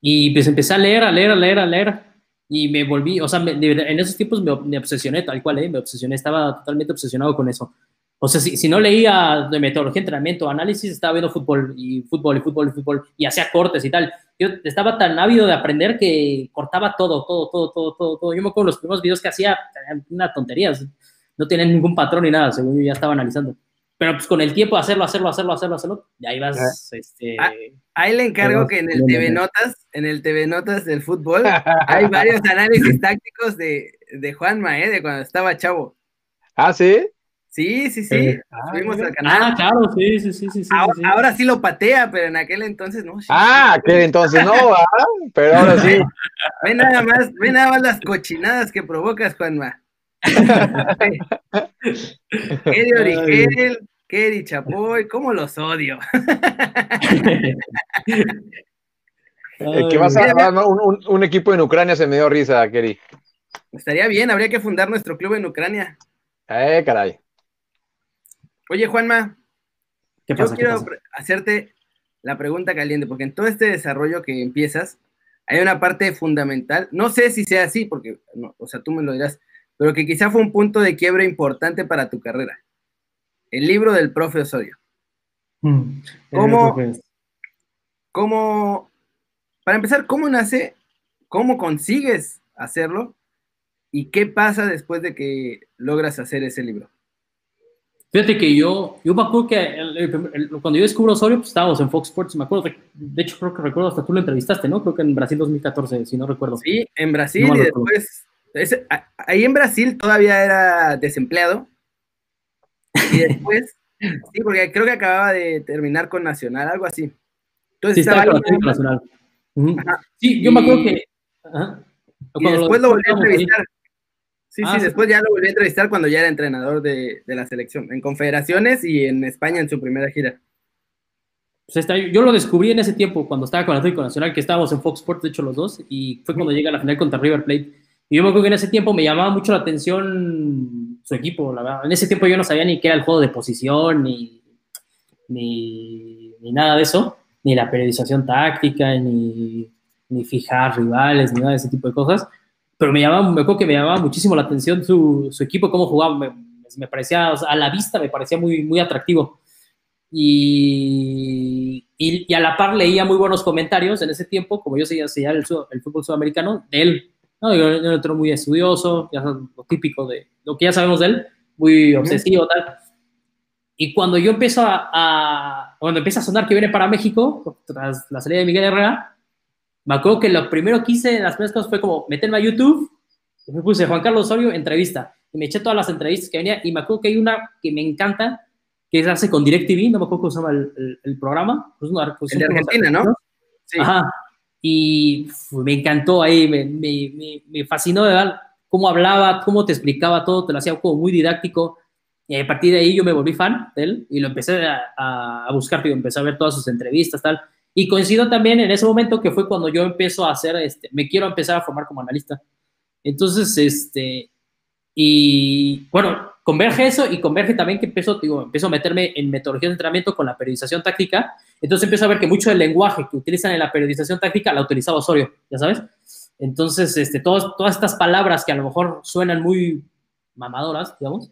Y pues empecé a leer, a leer, a leer, a leer, y me volví, o sea, en esos tiempos me, me obsesioné, tal cual, ¿eh? me obsesioné, estaba totalmente obsesionado con eso. O sea, si, si, no leía de metodología, entrenamiento, análisis, estaba viendo fútbol y fútbol y fútbol y fútbol y hacía cortes y tal. Yo estaba tan ávido de aprender que cortaba todo, todo, todo, todo, todo, todo. Yo me acuerdo los primeros videos que hacía, una tontería, no tenían ningún patrón ni nada, según yo ya estaba analizando. Pero pues con el tiempo hacerlo, hacerlo, hacerlo, hacerlo, hacerlo, y ahí vas, este... Ah, ahí le encargo que en el TV Notas, en el TV Notas del fútbol, [LAUGHS] hay varios análisis tácticos de, de Juanma, ¿eh? De cuando estaba chavo. Ah, ¿sí? Sí, sí, sí. Eh, subimos al canal. Ah, claro, sí, sí, sí, sí. Ahora, sí, lo patea, pero en aquel entonces no. ah, aquel entonces no, ¿ah? pero ahora sí. [LAUGHS] Ve nada más, ve nada más las cochinadas que provocas, Juanma. Keri Origel, Keri Chapoy, ¿cómo los odio? que vas a un, un, equipo en Ucrania se me dio risa, Keri. Estaría bien, habría que fundar nuestro club en Ucrania. Eh, caray. Oye, Juanma, yo quiero hacerte la pregunta caliente, porque en todo este desarrollo que empiezas, hay una parte fundamental, no sé si sea así, porque, o sea, tú me lo dirás, pero que quizá fue un punto de quiebre importante para tu carrera. El libro del profe Osorio. Mm, ¿Cómo, ¿Cómo, para empezar, cómo nace, cómo consigues hacerlo y qué pasa después de que logras hacer ese libro? Fíjate que yo, yo me acuerdo que cuando yo descubro Osorio, pues estábamos en Fox Sports, me acuerdo, de hecho creo que recuerdo hasta tú lo entrevistaste, ¿no? Creo que en Brasil 2014, si no recuerdo. Sí, en Brasil y después, ahí en Brasil todavía era desempleado y [LAUGHS] después, sí, porque creo que acababa de terminar con Nacional, algo así. Entonces sí, estaba con Nacional. Sí, yo me acuerdo que... Y después lo volví a entrevistar. Sí, sí, después ya lo volví a entrevistar cuando ya era entrenador de, la selección, en confederaciones y en España en su primera gira. Pues yo lo descubrí en ese tiempo, cuando estaba con Atlético Nacional, que estábamos en Fox Sports, de hecho los dos, y fue cuando llega a la final contra River Plate. Y yo me acuerdo que en ese tiempo me llamaba mucho la atención su equipo, la verdad. En ese tiempo yo no sabía ni qué era el juego de posición, ni, ni, ni nada de eso, ni la periodización táctica, ni, ni fijar rivales, ni nada de ese tipo de cosas pero me llamaba, me acuerdo que me llamaba muchísimo la atención su, su equipo, cómo jugaba, me, me parecía, a la vista me parecía muy, muy atractivo. Y, y, a la par leía muy buenos comentarios en ese tiempo, como yo seguía, seguía el, el, fútbol sudamericano, de él. ¿No? Yo, era muy estudioso, ya lo típico de lo que ya sabemos de él, muy obsesivo, tal. Y cuando yo empiezo a, a, cuando empieza a sonar que viene para México, tras la salida de Miguel Herrera, me acuerdo que lo primero que hice en las primeras cosas fue como meterme a YouTube, y me puse Juan Carlos Osorio, entrevista, y me eché todas las entrevistas que venía, y me acuerdo que hay una que me encanta, que se hace con DirecTV, no me acuerdo cómo se llama el, el, programa. Pues el de Argentina, ¿no? Sí. Ajá. Y me encantó ahí, me, me, me, fascinó de verdad cómo hablaba, cómo te explicaba todo, te lo hacía como muy didáctico. Y a partir de ahí yo me volví fan de él y lo empecé a, a buscar, y empecé a ver todas sus entrevistas, tal. Y coincido también en ese momento que fue cuando yo empiezo a hacer, este, me quiero empezar a formar como analista. Entonces, este, y bueno, converge eso y converge también que empiezo, digo, empiezo a meterme en metodología de entrenamiento con la periodización táctica. Entonces empiezo a ver que mucho del lenguaje que utilizan en la periodización táctica la utilizaba Osorio, ya sabes. Entonces, este, todas, todas estas palabras que a lo mejor suenan muy mamadoras, digamos,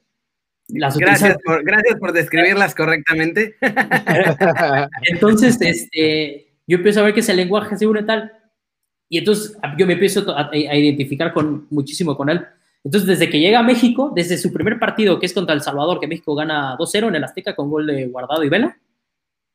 gracias, por, gracias por describirlas correctamente. [LAUGHS] entonces, este, yo empiezo a ver que ese lenguaje se une tal. Y entonces yo me empiezo a, identificar con, muchísimo con él. Entonces, desde que llega a México, desde su primer partido, que es contra El Salvador, que México gana 2-0 en el Azteca con gol de Guardado y Vela,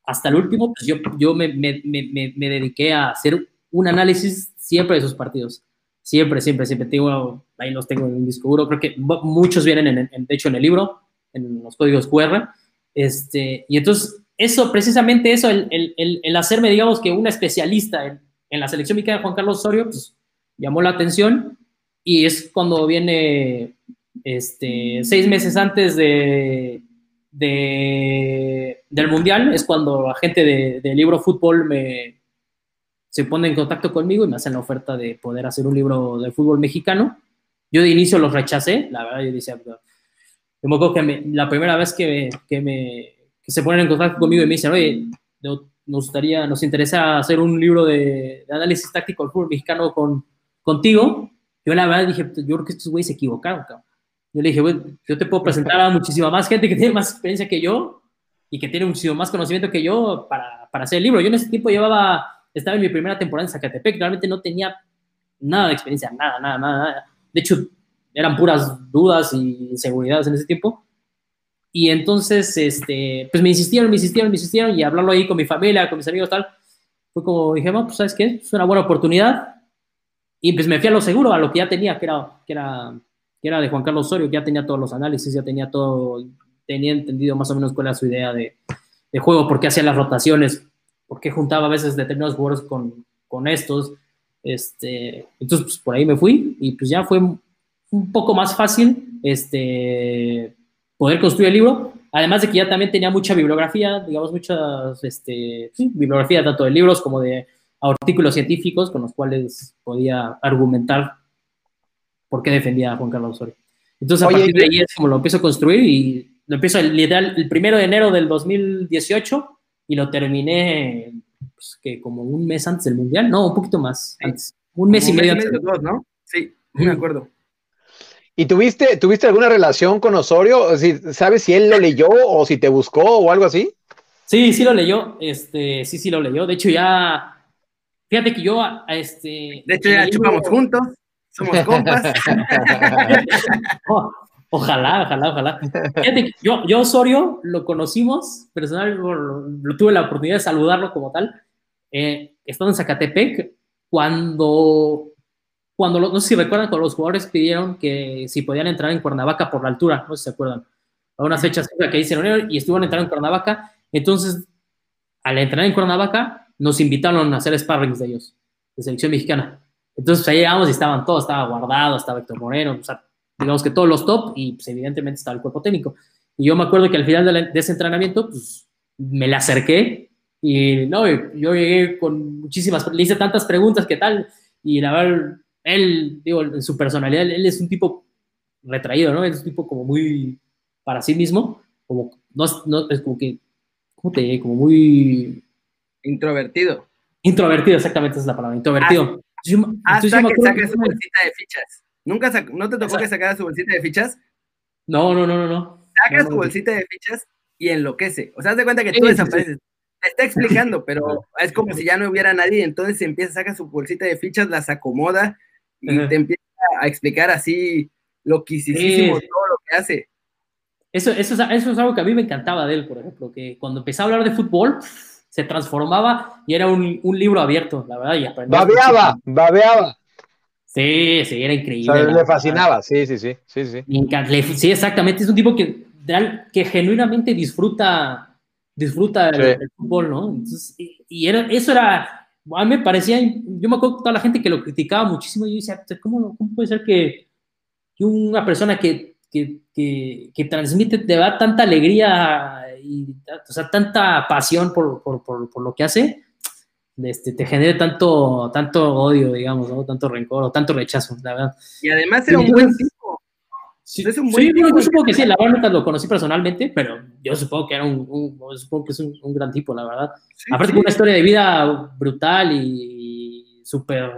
hasta el último, pues yo, yo me, me, me, me, dediqué a hacer un análisis siempre de sus partidos. Siempre, siempre, siempre. Tengo, ahí los tengo en un disco duro. Creo que muchos vienen, en, en, de hecho, en el libro en los códigos QR. Este, y entonces, eso, precisamente eso, el, el, el hacerme, digamos, que una especialista en, en la selección mexicana de Juan Carlos Osorio, pues llamó la atención y es cuando viene este, seis meses antes de, de, del Mundial, es cuando la gente de, de, Libro Fútbol me, se pone en contacto conmigo y me hacen la oferta de poder hacer un libro de fútbol mexicano. Yo de inicio los rechacé, la verdad, yo decía, yo me acuerdo que la primera vez que, que me, que se ponen en contacto conmigo y me dicen, oye, nos gustaría, nos interesa hacer un libro de, análisis táctico del fútbol mexicano con, contigo, yo la verdad dije, yo creo que estos güeyes se equivocaron, cabrón. Yo le dije, güey, yo te puedo presentar a muchísima más gente que [LAUGHS] tiene más experiencia que yo y que tiene muchísimo más conocimiento que yo para, para hacer el libro. Yo en ese tiempo llevaba, estaba en mi primera temporada en Zacatepec, realmente no tenía nada de experiencia, nada, nada, nada. De hecho, eran puras dudas y inseguridades en ese tiempo. Y entonces, este, pues me insistieron, me insistieron, me insistieron, y hablarlo ahí con mi familia, con mis amigos, tal, fue como, dije, pues, ¿sabes qué? Es una buena oportunidad. Y pues me fui a lo seguro, a lo que ya tenía, que era, que era, que era de Juan Carlos Osorio, que ya tenía todos los análisis, ya tenía todo, tenía entendido más o menos cuál era su idea de, de juego, por qué hacía las rotaciones, por qué juntaba a veces determinados jugadores con, con estos. Este, entonces, pues por ahí me fui y pues ya fue un poco más fácil este, poder construir el libro, además de que ya también tenía mucha bibliografía, digamos, muchas este, bibliografía tanto de libros como de artículos científicos con los cuales podía argumentar por qué defendía a Juan Carlos Osorio. Entonces, a partir de ahí es como lo empiezo a construir y lo empiezo literal el primero de enero del 2018 y lo terminé pues, que como un mes antes del Mundial, no, un poquito más antes, un mes y medio antes. ¿no? Sí, me acuerdo. ¿Y tuviste, tuviste alguna relación con Osorio? ¿Sabes si él lo leyó o si te buscó o algo así? Sí, sí lo leyó. Este, sí, sí lo leyó. De hecho, ya. Fíjate que yo, este. De hecho, ya chupamos juntos. Somos compas. [LAUGHS] ojalá, ojalá, ojalá. Fíjate que yo, yo Osorio lo conocimos, personal, lo, tuve la oportunidad de saludarlo como tal, eh, estando en Zacatepec, cuando cuando, no sé si recuerdan, cuando los jugadores pidieron que si podían entrar en Cuernavaca por la altura, no sé si se acuerdan, a unas fechas que dicen y estuvieron entrando en Cuernavaca, entonces, al entrar en Cuernavaca, nos invitaron a hacer sparrings de ellos, de selección mexicana. Entonces, ahí llegamos y estaban todos, estaba guardado, estaba Héctor Moreno, o sea, digamos que todos los top y pues evidentemente estaba el cuerpo técnico. Y yo me acuerdo que al final de, ese entrenamiento, pues me le acerqué y no, yo llegué con muchísimas, le hice tantas preguntas, ¿qué tal? Y la verdad, él, digo, en su personalidad, él es un tipo retraído, ¿no? Es un tipo como muy para sí mismo, como, no, no es como que, ¿cómo te? Como muy... Introvertido. Introvertido, exactamente esa es la palabra, introvertido. Hasta, que saque su bolsita de fichas. ¿Nunca ¿No te tocó que sacara su bolsita de fichas? No, no, no, no. no. Saca su bolsita de fichas y enloquece. O sea, haz de cuenta que tú desapareces. Te está explicando, pero [LAUGHS] es como si ya no hubiera nadie. Entonces empieza, saca su bolsita de fichas, las acomoda y te empieza a explicar así loquisísimo todo lo que hace. Eso, eso, es, eso es algo que a mí me encantaba de él, por ejemplo, que cuando empezaba a hablar de fútbol, se transformaba y era un, un libro abierto, la verdad. Y babeaba, babeaba. Sí, sí, era increíble. le fascinaba, sí, sí, sí, sí, sí. sí, exactamente, es un tipo que, que genuinamente disfruta, disfruta del, fútbol, ¿no? y, era, eso era, a mí me parecía, yo me acuerdo de toda la gente que lo criticaba muchísimo yo decía, ¿cómo, cómo puede ser que, que una persona que, que, que, que, transmite, te da tanta alegría y o sea, tanta pasión por, por, por, por lo que hace, este, te genere tanto, tanto odio, digamos, ¿no? tanto rencor o tanto rechazo, la verdad. Y además era un buen tipo. Sí, es un buen tipo. yo supongo que sí, la verdad nunca lo conocí personalmente, pero yo supongo que era un, supongo que es un, un, gran tipo, la verdad. Aparte con una historia de vida brutal y súper...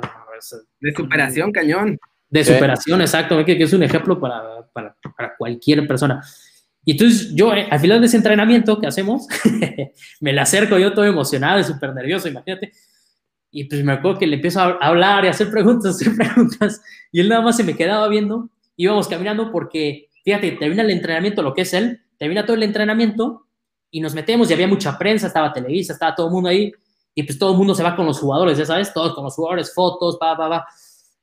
De superación, cañón. De superación, exacto, que, que es un ejemplo para, para, para cualquier persona. Y entonces yo, eh, al final de ese entrenamiento que hacemos, [LAUGHS] me le acerco yo todo emocionado y súper nervioso, imagínate. Y pues me acuerdo que le empiezo a hablar y a hacer preguntas, [LAUGHS] hacer preguntas. Y él nada más se me quedaba viendo. Íbamos caminando porque, fíjate, termina el entrenamiento, lo que es él, termina todo el entrenamiento y nos metemos y había mucha prensa, estaba Televisa, estaba todo el mundo ahí. Y pues todo el mundo se va con los jugadores, ya sabes, todos con los jugadores, fotos, pa, pa, pa.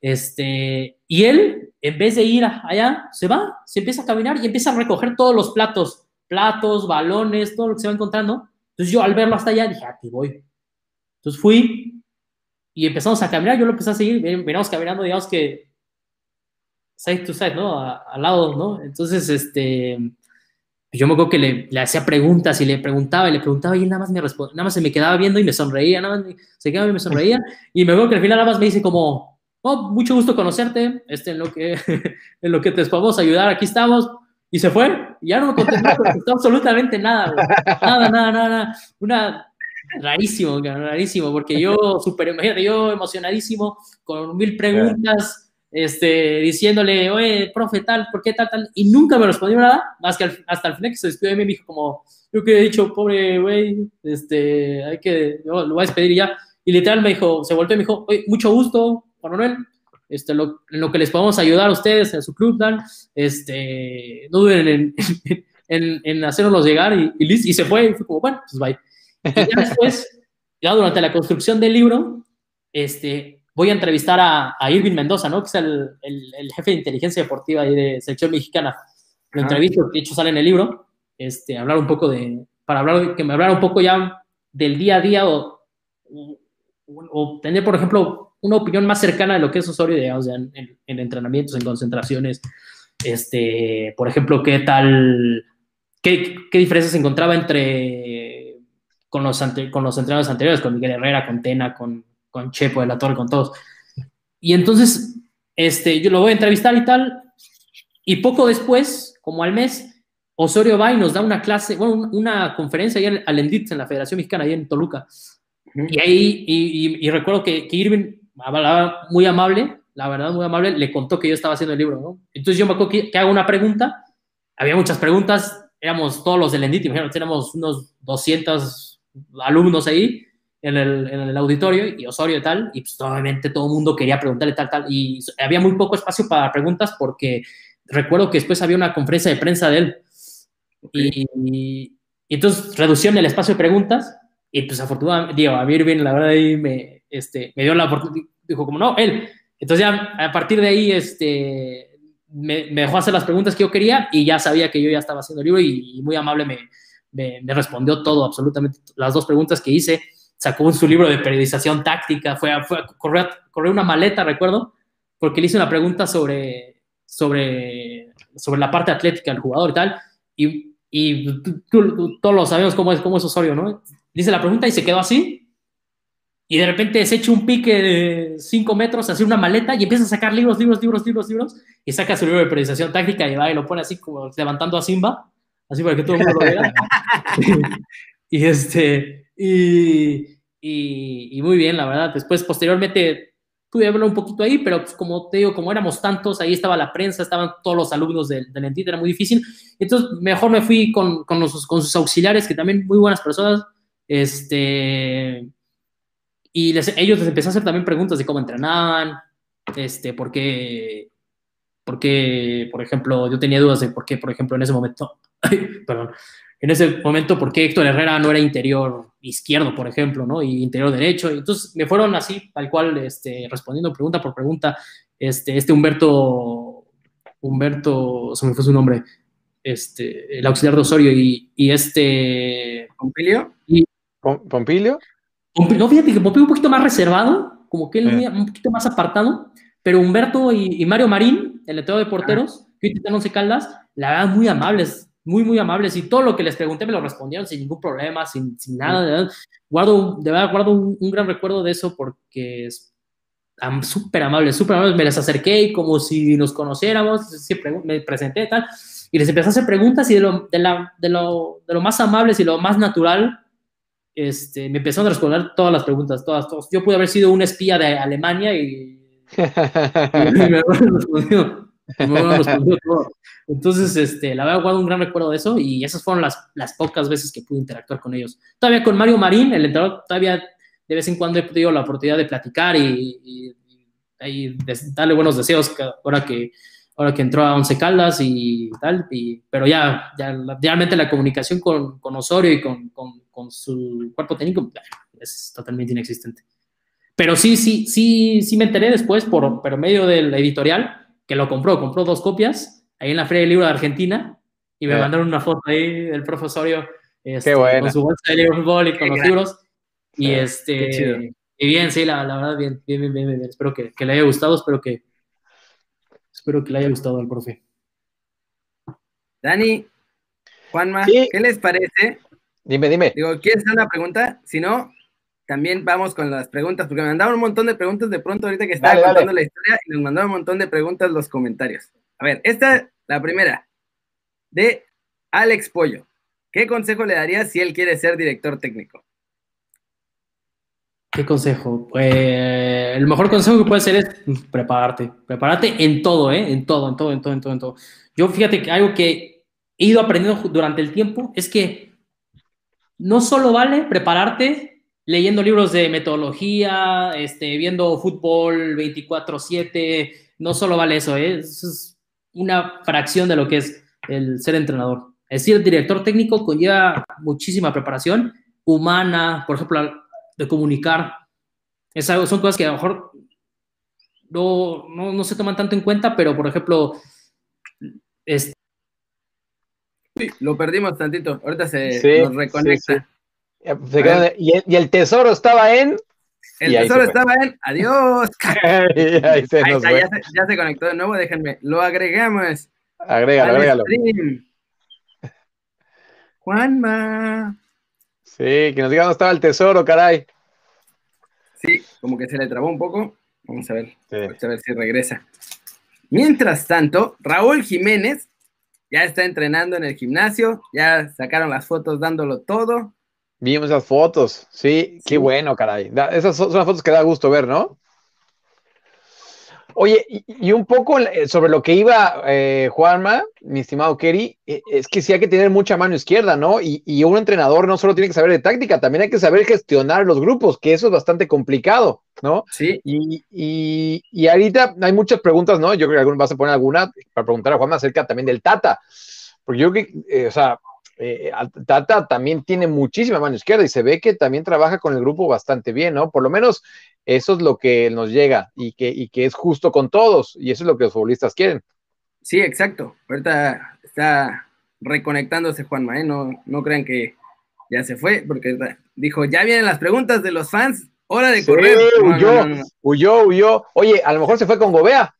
Este, y él, en vez de ir allá, se va, se empieza a caminar y empieza a recoger todos los platos, platos, balones, todo lo que se va encontrando. Entonces yo al verlo hasta allá dije, aquí voy. Entonces fui y empezamos a caminar, yo lo empecé a seguir, veníamos caminando, digamos que side to side, ¿no? al lado, ¿no? Entonces, este, yo me acuerdo que le, le, hacía preguntas y le preguntaba y le preguntaba y él nada más me respondía, nada más se me quedaba viendo y me sonreía, nada más se quedaba y me sonreía y me acuerdo que al final nada más me dice como, oh, mucho gusto conocerte, este, en, lo que, [LAUGHS] en lo que te podemos ayudar, aquí estamos. Y se fue, y ya no me contestó, [LAUGHS] absolutamente nada, nada, nada, nada, una rarísimo, rarísimo, porque yo, super, imagínate, yo emocionadísimo, con mil preguntas, este, diciéndole, oye, profe, tal, ¿por qué tal, tal? Y nunca me respondió nada, más que hasta el final que se despidió de mí, me dijo como, yo que he dicho, pobre güey, este, hay que, yo lo voy a despedir ya. Y literal me dijo, se volvió y me dijo, oye, mucho gusto, Juan Manuel, este, lo, en lo que les podemos ayudar a ustedes en su club, Dan, este, no duden en, [LAUGHS] en, en hacernos llegar y, y, y, se fue y fue como, bueno, pues bye. Y ya después, [LAUGHS] ya durante la construcción del libro, este, voy a entrevistar a, a Irving Mendoza, ¿no? Que es el, el, el, jefe de inteligencia deportiva ahí de selección mexicana. Lo entrevisto, de hecho sale en el libro, este, hablar un poco de, para hablar, que me hablara un poco ya del día a día o, o, o tener, por ejemplo, una opinión más cercana de lo que es Osorio, digamos, en, en, entrenamientos, en concentraciones. Este, por ejemplo, qué tal, qué, qué diferencias se encontraba entre con los, con los entrenadores anteriores, con Miguel Herrera, con Tena, con, con Chepo de la Torre, con todos. Y entonces, este, yo lo voy a entrevistar y tal, y poco después, como al mes, Osorio va y nos da una clase, bueno, una conferencia ahí al Enditz, en la Federación Mexicana, ahí en Toluca. Y ahí, y, y, recuerdo que, que Irving muy amable, la verdad, muy amable, le contó que yo estaba haciendo el libro, ¿no? Entonces yo me acuerdo que, hago una pregunta, había muchas preguntas, éramos todos los del Endit, imagínate, teníamos unos 200 alumnos ahí en el, en el, auditorio y Osorio y tal, y pues obviamente todo el mundo quería preguntarle tal, tal, y había muy poco espacio para preguntas porque recuerdo que después había una conferencia de prensa de él, y, y, entonces reducción el espacio de preguntas, y pues afortunadamente, digo, a mí bien, la verdad, ahí me, este, me dio la oportunidad, dijo como, no, él. Entonces ya a partir de ahí, este, me, dejó hacer las preguntas que yo quería y ya sabía que yo ya estaba haciendo el libro y, muy amable me, me, respondió todo, absolutamente las dos preguntas que hice. Sacó su libro de periodización táctica, fue, a correr, una maleta, recuerdo, porque le hice una pregunta sobre, sobre, sobre la parte atlética del jugador y tal. Y, y todos lo sabemos cómo es, cómo es Osorio, ¿no? Dice la pregunta y se quedó así. Y de repente se echa un pique de 5 metros, hace una maleta y empieza a sacar libros, libros, libros, libros, libros. Y saca su libro de periodización táctica y va y lo pone así como levantando a Simba, así para que todo el mundo lo vea. [LAUGHS] [LAUGHS] y este, y, y, y, muy bien, la verdad. Después, posteriormente, pude verlo un poquito ahí, pero pues, como te digo, como éramos tantos, ahí estaba la prensa, estaban todos los alumnos del, del era muy difícil. Entonces, mejor me fui con, con, los, con sus auxiliares, que también muy buenas personas. Este, y ellos les empecé a hacer también preguntas de cómo entrenaban, este, por qué, por qué, por ejemplo, yo tenía dudas de por qué, por ejemplo, en ese momento, [LAUGHS] perdón, en ese momento, por qué Héctor Herrera no era interior izquierdo, por ejemplo, ¿no? Y interior derecho. Entonces me fueron así, tal cual, este, respondiendo pregunta por pregunta. Este, este Humberto, Humberto, se me fue su nombre, este, el auxiliar de Osorio y, y este... ¿Pompilio? Y, ¿Pompilio? No, fíjate que Pompilio un poquito más reservado, como que él eh. un poquito más apartado, pero Humberto y, Mario Marín, el letrero de porteros, que hoy Once Caldas, la verdad, muy amables, muy, muy amables. Y todo lo que les pregunté me lo respondieron sin ningún problema, sin, sin nada. De verdad. Guardo, de verdad, guardo un, gran recuerdo de eso porque es súper amables, súper amables. Me les acerqué y como si nos conociéramos, siempre me presenté y tal. Y les empecé a hacer preguntas y de lo, de, la, de lo, de lo más amables y lo más natural, este, me empezaron a responder todas las preguntas, todas, todas. Yo pude haber sido un espía de Alemania y, [LAUGHS] y me respondido. Entonces, este, la verdad, guardo un gran recuerdo de eso y esas fueron las, las pocas veces que pude interactuar con ellos. Todavía con Mario Marín, el entrenador, todavía de vez en cuando he tenido la oportunidad de platicar y, y, darle buenos deseos ahora que, ahora que entró a Once Caldas y tal, pero ya, ya realmente la comunicación con, con Osorio y con, con, con, su cuerpo técnico es totalmente inexistente. Pero sí, sí, sí, sí me enteré después por, por medio del editorial que lo compró, compró dos copias ahí en la Feria del Libro de Argentina y me mandaron una foto ahí del profesorio este, con su bolsa de libro fútbol y con los libros. Y este, y bien, sí, la, la, verdad, bien, bien, bien, bien, Espero que, que, le haya gustado, espero que, espero que le haya gustado al profe. Dani, Juanma, ¿qué les parece? Dime, dime. Digo, ¿quieres hacer una pregunta? Si no, también vamos con las preguntas, porque me mandaron un montón de preguntas de pronto ahorita que estaba contando la historia y nos mandaron un montón de preguntas los comentarios. A ver, esta, la primera, de Alex Pollo. ¿Qué consejo le darías si él quiere ser director técnico? ¿Qué consejo? Pues el mejor consejo que puede ser es prepararte. Prepararte en todo, ¿eh? En todo, en todo, en todo, en todo, en todo. Yo fíjate que algo que he ido aprendiendo durante el tiempo es que no solo vale prepararte leyendo libros de metodología, este, viendo fútbol 24/7, no solo vale eso, ¿eh? es una fracción de lo que es el ser entrenador. Es decir, el director técnico conlleva muchísima preparación humana, por ejemplo, de comunicar. Es son cosas que a lo mejor no, no, se toman tanto en cuenta, pero por ejemplo, lo perdimos tantito, ahorita se nos reconecta. Y, el tesoro estaba en. El tesoro estaba en. Adiós. [LAUGHS] ya, se, conectó de nuevo, déjenme. Lo agregamos. Agrégalo, agrégalo. Juanma. Sí, que nos diga dónde estaba el tesoro, caray. Sí, como que se le trabó un poco. Vamos a ver. Vamos a ver si regresa. Mientras tanto, Raúl Jiménez ya está entrenando en el gimnasio. Ya sacaron las fotos dándolo todo. Vimos esas fotos, sí, qué bueno, caray. esas son las fotos que da gusto ver, ¿no? Oye, y, un poco eh, sobre lo que iba eh, Juanma, mi estimado Kerry, eh, es que sí hay que tener mucha mano izquierda, ¿no? Y, un entrenador no solo tiene que saber de táctica, también hay que saber gestionar los grupos, que eso es bastante complicado, ¿no? Sí. Y, y ahorita hay muchas preguntas, ¿no? Yo creo que algunos vas a poner alguna para preguntar a Juanma acerca también del Tata, porque yo creo que, o sea, eh, Tata también tiene muchísima mano izquierda y se ve que también trabaja con el grupo bastante bien, ¿no? Por lo menos eso es lo que nos llega y que, que es justo con todos y eso es lo que los futbolistas quieren. Sí, exacto. Ahorita está reconectándose Juanma, ¿eh? No, no crean que ya se fue, porque dijo, ya vienen las preguntas de los fans, hora de correr. huyó, huyó, huyó. Oye, a lo mejor se fue con Gobea.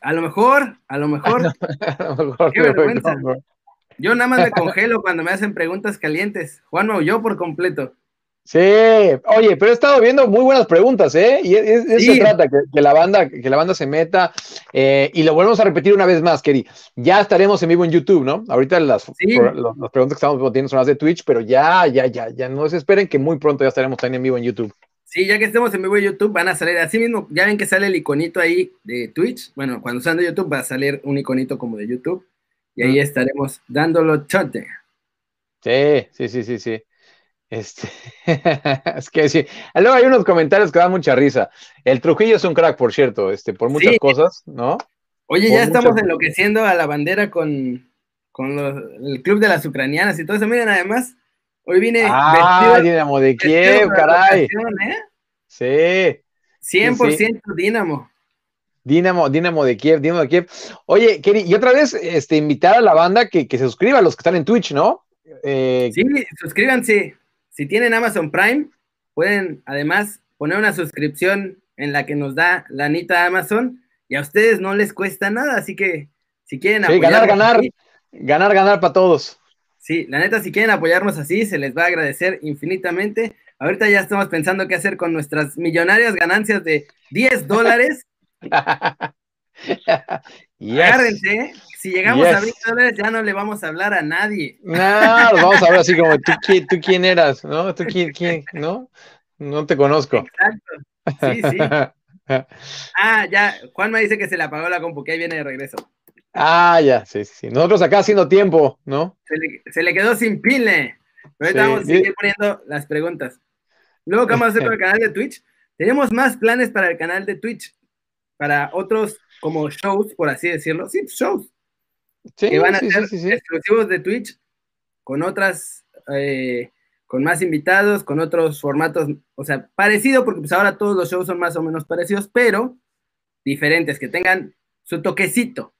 a lo mejor, a lo mejor. [LAUGHS] Qué vergüenza. Yo nada más me [LAUGHS] congelo cuando me hacen preguntas calientes. Juan yo por completo. Sí, oye, pero he estado viendo muy buenas preguntas, ¿eh? Y eso se trata, que, la banda, que la banda se meta. Eh, y lo volvemos a repetir una vez más, Keri. Ya estaremos en vivo en YouTube, ¿no? Ahorita las, preguntas que estamos teniendo son las de Twitch, pero ya, ya, ya, ya no se esperen que muy pronto ya estaremos también en vivo en YouTube. Sí, ya que estemos en vivo en YouTube, van a salir así mismo. Ya ven que sale el iconito ahí de Twitch. Bueno, cuando sean de YouTube va a salir un iconito como de YouTube. Y ahí estaremos dándolo chote. Sí, sí, sí, sí, sí. Este, [LAUGHS] es que sí. Luego hay unos comentarios que dan mucha risa. El Trujillo es un crack, por cierto, este, por muchas cosas, ¿no? Oye, ya estamos enloqueciendo a la bandera con, con el club de las ucranianas y todo eso. Miren, además, hoy vine. Ah, Dinamo de Kiev, caray. ¿eh? Sí. 100% Dinamo. Dinamo, Dinamo de Kiev, Dinamo de Kiev. Oye, Keri, y otra vez, este, invitar a la banda que, que se suscriba, a los que están en Twitch, ¿no? Eh, sí, suscríbanse. Si tienen Amazon Prime, pueden además poner una suscripción en la que nos da la Anita Amazon y a ustedes no les cuesta nada, así que si quieren sí, ganar, ganar, ganar, ganar para todos. Sí, la neta, si quieren apoyarnos así, se les va a agradecer infinitamente. Ahorita ya estamos pensando qué hacer con nuestras millonarias ganancias de 10 dólares. [LAUGHS] Agárrense, si llegamos a 20 dólares ya no le vamos a hablar a nadie. No, vamos a hablar así como, ¿tú, ¿tú quién eras? ¿No? ¿Tú quién, quién? ¿No? No te conozco. Exacto. Sí, sí. [LAUGHS] Ah, ya, Juan me dice que se le apagó la compu, que ahí viene de regreso. Ah, ya, sí, sí. Nosotros acá haciendo tiempo, ¿no? Se le, quedó sin pile. Pero ahorita vamos a seguir poniendo las preguntas. Luego, ¿qué vamos a hacer con el canal de Twitch? Tenemos más planes para el canal de Twitch, para otros como shows, por así decirlo. Sí, shows que van a ser exclusivos de Twitch con otras, eh, con más invitados, con otros formatos, o sea, parecido, porque pues ahora todos los shows son más o menos parecidos, pero diferentes, que tengan su toquecito.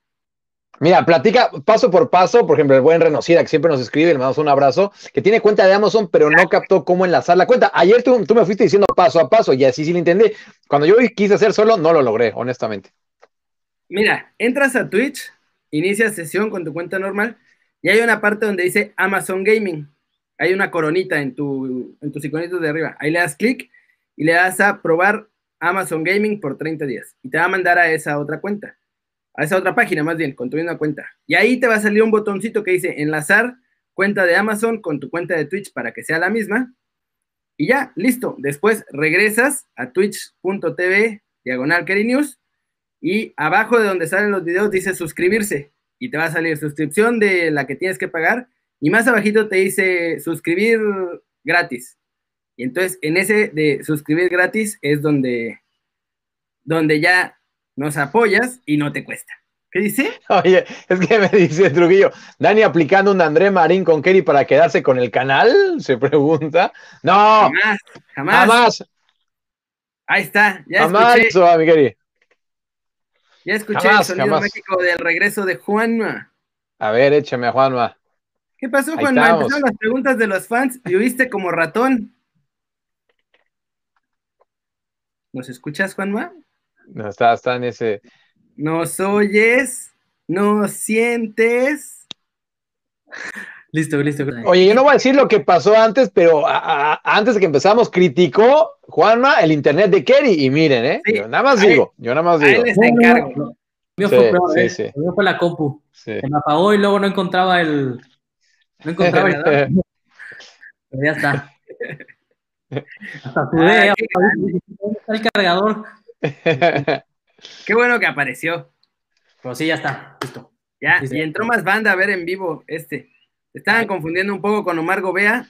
Mira, platica paso por paso, por ejemplo, el buen Renocida, que siempre nos escribe, le mandamos un abrazo, que tiene cuenta de Amazon, pero no captó cómo enlazar la cuenta. Ayer tú, tú me fuiste diciendo paso a paso y así sí lo entendí. Cuando yo quise hacer solo, no lo logré, honestamente. Mira, entras a Twitch, inicia sesión con tu cuenta normal y hay una parte donde dice Amazon Gaming. Hay una coronita en, tu, en tus iconitos de arriba. Ahí le das clic y le das a probar Amazon Gaming por 30 días. Y te va a mandar a esa otra cuenta. A esa otra página, más bien, con tu cuenta. Y ahí te va a salir un botoncito que dice enlazar cuenta de Amazon con tu cuenta de Twitch para que sea la misma. Y ya, listo. Después regresas a twitch.tv diagonal News y abajo de donde salen los videos dice suscribirse y te va a salir suscripción de la que tienes que pagar y más abajito te dice suscribir gratis. Y entonces en ese de suscribir gratis es donde, donde ya nos apoyas y no te cuesta. ¿Qué dice? Oye, es que me dice Trujillo, Dani aplicando un André Marín con Kerry para quedarse con el canal, se pregunta. No, jamás, jamás. jamás. Ahí está, ya jamás escuché. mi Kerry. Ya escuché el sonido mágico del regreso de Juanma. A ver, échame a Juanma. ¿Qué pasó, Juanma? Empezaron las preguntas de los fans y oíste como ratón. ¿Nos escuchas, Juanma? No, está, está en ese. ¿Nos oyes? ¿Nos sientes? Listo, listo. Oye, yo no voy a decir lo que pasó antes, pero antes de que empezamos, criticó Juanma el internet de Kerry. Y miren, ¿eh? yo nada más digo, yo nada más digo. Les encargo. Mío fue peor, sí, ¿eh? sí. Mío fue la compu. Se me apagó y luego no encontraba el. No encontraba el. [LAUGHS] pero ya está. [LAUGHS] Hasta sudé, ah, está el cargador. [LAUGHS] Qué bueno que apareció. Pero sí, ya está, listo. Ya, y entró más banda a ver en vivo este. Estaban confundiendo un poco con Omar Gobea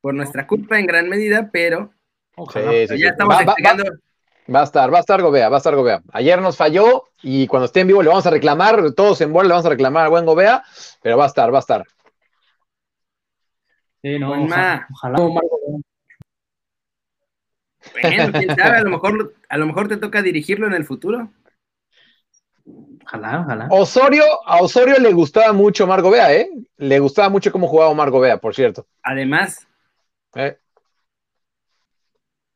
por nuestra culpa en gran medida, pero ya estamos va, explicando. Va, a estar, va a estar Gobea, va a estar Gobea. Ayer nos falló y cuando esté en vivo le vamos a reclamar, todos en bola le vamos a reclamar al buen Gobea, pero va a estar, va a estar. Sí, no, ojalá, ojalá Omar Gobea. Bueno, [LAUGHS] quién sabe, a lo mejor, a lo mejor te toca dirigirlo en el futuro. Ojalá, ojalá. Osorio, a Osorio le gustaba mucho Margo Bea, ¿eh? Le gustaba mucho cómo jugaba Margo Bea, por cierto. Además. ¿Eh?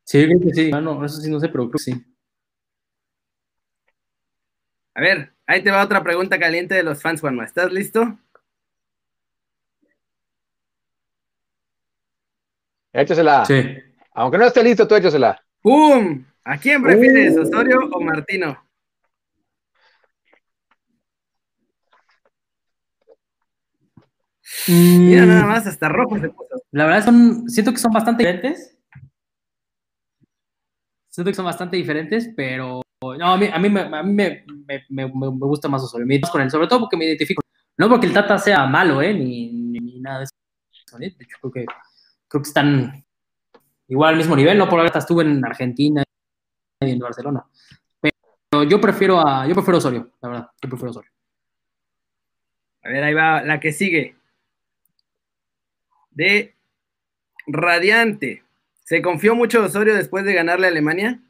Sí, sí. Bueno, eso sí no sé, pero creo que sí. A ver, ahí te va otra pregunta caliente de los fans, Juanma. ¿Estás listo? Échasela. Sí. Aunque no esté listo, tú échasela. ¡Pum! ¿A quién prefieres, Uh. Osorio o Martino? Mira nada más, hasta rojo se puso. La verdad son, siento que son bastante diferentes. Siento que son bastante diferentes, pero no, a mí, a mí, me, a mí me, me, me, me gusta más Osorio. Me con él, sobre todo porque me identifico. No porque el Tata sea malo, ¿eh? Ni, ni, ni nada de eso. ¿eh? De hecho, creo que, creo que están igual al mismo nivel. No por ahora estuve en Argentina y en Barcelona. Pero yo prefiero a, yo prefiero Osorio, la verdad. Yo prefiero Osorio. A ver, ahí va la que sigue. De Radiante. ¿Se confió mucho Osorio después de ganarle a Alemania?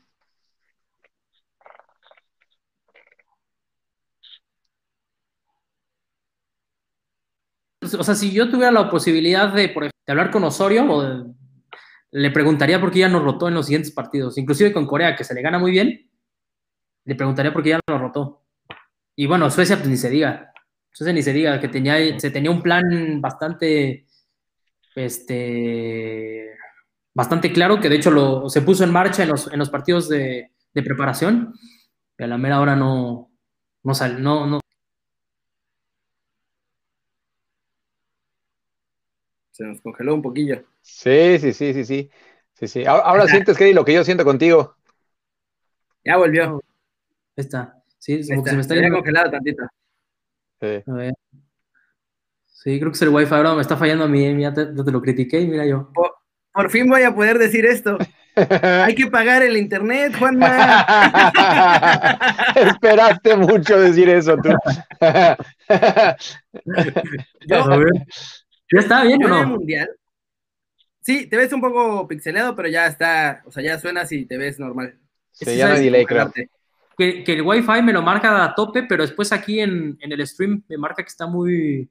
O sea, si yo tuviera la posibilidad de, por ejemplo, de hablar con Osorio, o de, le preguntaría por qué ya nos rotó en los siguientes partidos. Inclusive con Corea, que se le gana muy bien, le preguntaría por qué ya nos rotó. Y bueno, Suecia, pues ni se diga. Suecia ni se diga, que tenía, se tenía un plan bastante, este, bastante claro, que de hecho lo, se puso en marcha en los, en los partidos de, preparación, y a la mera hora no, no, sal, no, no, Se nos congeló un poquillo. Sí, sí, sí, sí, sí. sí, sí. Ahora, ahora sientes, Kelly, lo que yo siento contigo. Ya volvió. Está. Sí, Ahí como que está. se me está yendo. congelado tantito. Sí. A ver. Sí, creo que es el wifi ahora, me está fallando a mí, eh, ya te, ya te lo critiqué y mira yo. Por, por fin voy a poder decir esto. [LAUGHS] Hay que pagar el internet, Juanma. [LAUGHS] Esperaste mucho decir eso tú. [LAUGHS] Yo, A ver. ¿Ya está bien o no? mundial. Sí, te ves un poco pixeleado, pero ya está, o sea, ya suenas y te ves normal. Sí, Sí, ya no hay sabes delay, creo. Que, que el wifi me lo marca a tope, pero después aquí en, en el stream me marca que está muy,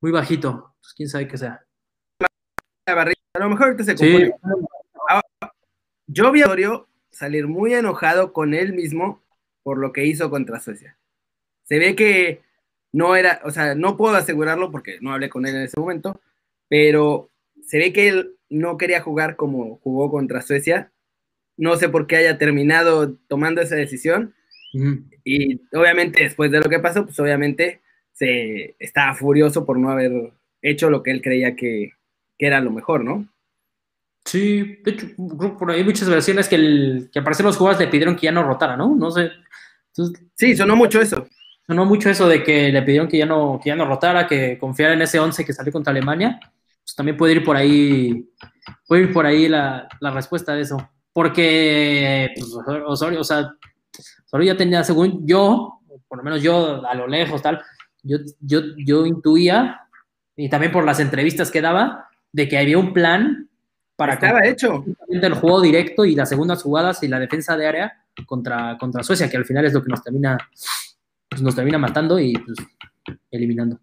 muy bajito. Pues quién sabe qué sea. La barriga, A lo mejor ahorita se Sí, compone. Yo vi a Osorio salir muy enojado con él mismo por lo que hizo contra Suecia. Se ve que no era, o sea, no puedo asegurarlo porque no hablé con él en ese momento, pero se ve que él no quería jugar como jugó contra Suecia. No sé por qué haya terminado tomando esa decisión. Y obviamente después de lo que pasó, pues obviamente se estaba furioso por no haber hecho lo que él creía que, que era lo mejor, ¿no? Sí, de hecho, por ahí hay muchas versiones que, el, que aparecen los jugadores le pidieron que ya no rotara, ¿no? No sé. Entonces, Sí, sonó mucho eso. Sonó mucho eso de que le pidieron que ya no, que ya no rotara, que confiara en ese 11 que salió contra Alemania. Pues también puede ir por ahí, puede ir por ahí la, la respuesta de eso. Porque pues, Osorio, o sea, Osorio ya tenía, según yo, por lo menos yo a lo lejos, tal, yo, yo, yo intuía, y también por las entrevistas que daba, de que había un plan para Estaba hecho. el juego directo y las segundas jugadas y la defensa de área contra, contra Suecia, que al final es lo que nos termina, pues, nos termina matando y pues, eliminando.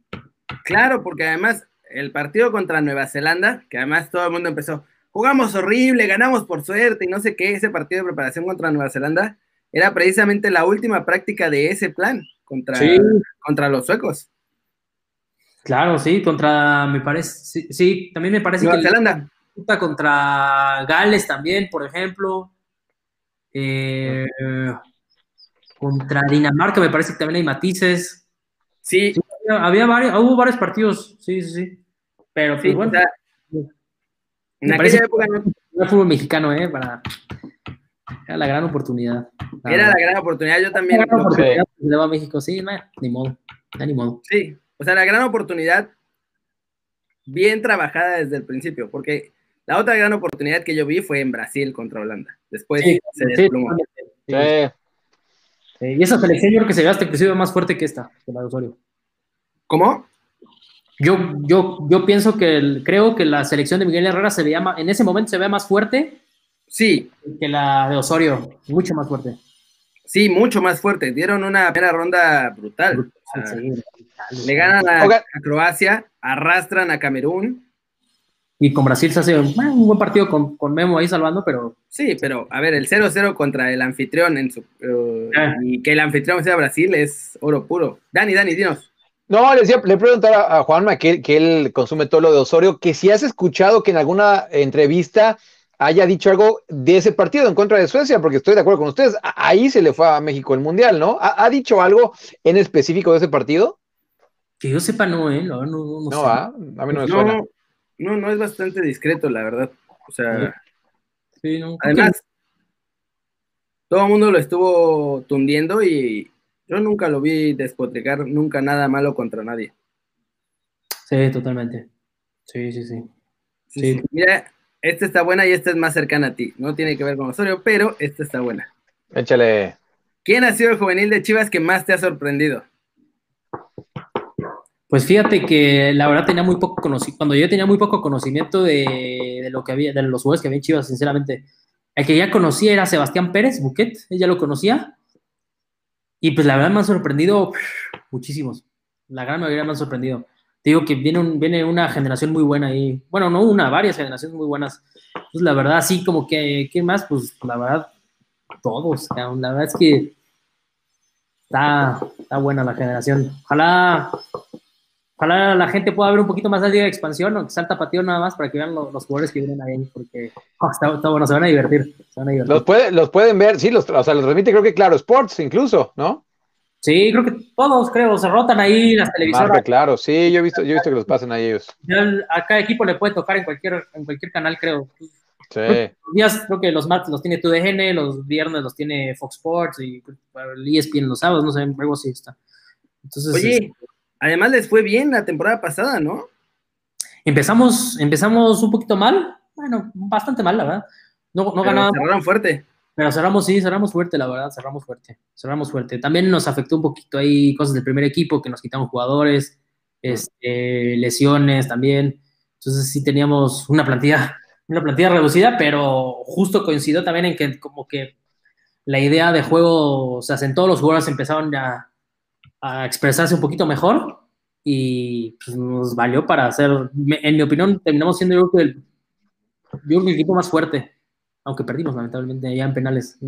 Claro, porque además el partido contra Nueva Zelanda, que además todo el mundo empezó, jugamos horrible, ganamos por suerte y no sé qué, ese partido de preparación contra Nueva Zelanda era precisamente la última práctica de ese plan contra, Sí. contra los suecos. Claro, sí, contra, me parece, sí, sí, también me parece Nueva que Zelanda. contra Gales también, por ejemplo. Eh, contra Dinamarca me parece que también hay matices. Sí, Sí, había, había varios, hubo varios partidos, sí, sí, sí. Pero pues, sí, bueno, o sea, en Me parece aquella época no- el fútbol mexicano, ¿eh? Para, era la gran oportunidad. la era la gran oportunidad, yo también. La gran oportunidad que a México, sí, nah, ni modo, ya ni modo. Sí, o sea, la gran oportunidad bien trabajada desde el principio, porque la otra gran oportunidad que yo vi fue en Brasil contra Holanda. Después Sí, se desplomó. Sí, Sí. Sí. Y esa selección yo creo que se ve hasta inclusive más fuerte que esta, que la de Osorio. ¿Cómo? Yo, yo, yo pienso que el- creo que la selección de Miguel Herrera se veía ma- en ese momento se ve más fuerte Sí, que la de Osorio, mucho más fuerte. sí, mucho más fuerte. Dieron una primera ronda brutal. O sea, Sí, le ganan a Croacia, arrastran a Camerún Y con Brasil se hace un buen partido con, Memo ahí salvando, pero. Sí, pero a ver, el 0-0 contra el anfitrión en su, uh, ah. y que el anfitrión sea Brasil es oro puro. Dani, Dani, dinos. No, le, decía, le preguntaba a Juanma que, que él consume todo lo de Osorio, que si has escuchado que en alguna entrevista haya dicho algo de ese partido en contra de Suecia, porque estoy de acuerdo con ustedes, ahí se le fue a México el Mundial, ¿no? ¿Ha, dicho algo en específico de ese partido? Que yo sepa, no, ¿eh? No, no, no, no ¿ah? a mí no me suena. No, no, es bastante discreto, la verdad. O sea, sí, no, además, todo el mundo lo estuvo tundiendo y yo nunca lo vi despotricar, nunca nada malo contra nadie. Sí, totalmente. Sí, sí, sí. sí. Mira, esta está buena y esta es más cercana a ti. No tiene que ver con Osorio, pero esta está buena. Échale. ¿Quién ha sido el juvenil de Chivas que más te ha sorprendido? Pues fíjate que la verdad tenía muy poco conocimiento, cuando yo tenía muy poco conocimiento de, lo que había, de los jugadores que había en Chivas, sinceramente. El que ya conocía era Sebastián Pérez, Buquet, ella lo conocía. Y pues la verdad me ha sorprendido muchísimos. La gran mayoría me han sorprendido. Digo que viene, viene una generación muy buena ahí. Bueno, no una, varias generaciones muy buenas. Pues la verdad, sí, como que, ¿qué más? Pues la verdad, todos. La verdad es que está, está buena la generación. Ojalá Ojalá la gente pueda ver un poquito más de de expansión o que salta patio nada más para que vean los, jugadores que vienen ahí, porque oh, está, bueno, se van a divertir. Los, los pueden ver, sí, los, o sea, los transmite creo que Claro Sports incluso, ¿no? Sí, creo que todos, creo, se rotan ahí las televisoras. claro, sí, yo he visto, yo he visto que los pasan ahí ellos. a cada equipo le puede tocar en cualquier, en cualquier canal, creo. Sí. Los días, creo que los martes los tiene TUDN, los viernes los tiene Fox Sports y el ESPN los sábados, no sé, algo así está. Entonces, Oye, este, Además les fue bien la temporada pasada, ¿no? Empezamos, empezamos un poquito mal, bueno, bastante mal, la verdad. No, no ganábamos. Cerraron fuerte. Pero cerramos, sí, cerramos fuerte, la verdad, cerramos fuerte, cerramos fuerte. También nos afectó un poquito ahí cosas del primer equipo, que nos quitamos jugadores, este, lesiones también. Entonces sí teníamos una plantilla, una plantilla reducida, pero justo coincidió también en que como que la idea de juego, o sea, en todos los jugadores empezaron a, a expresarse un poquito mejor y pues, nos valió para hacer, en mi opinión, terminamos siendo yo creo, el, el equipo más fuerte, aunque perdimos lamentablemente ya en penales.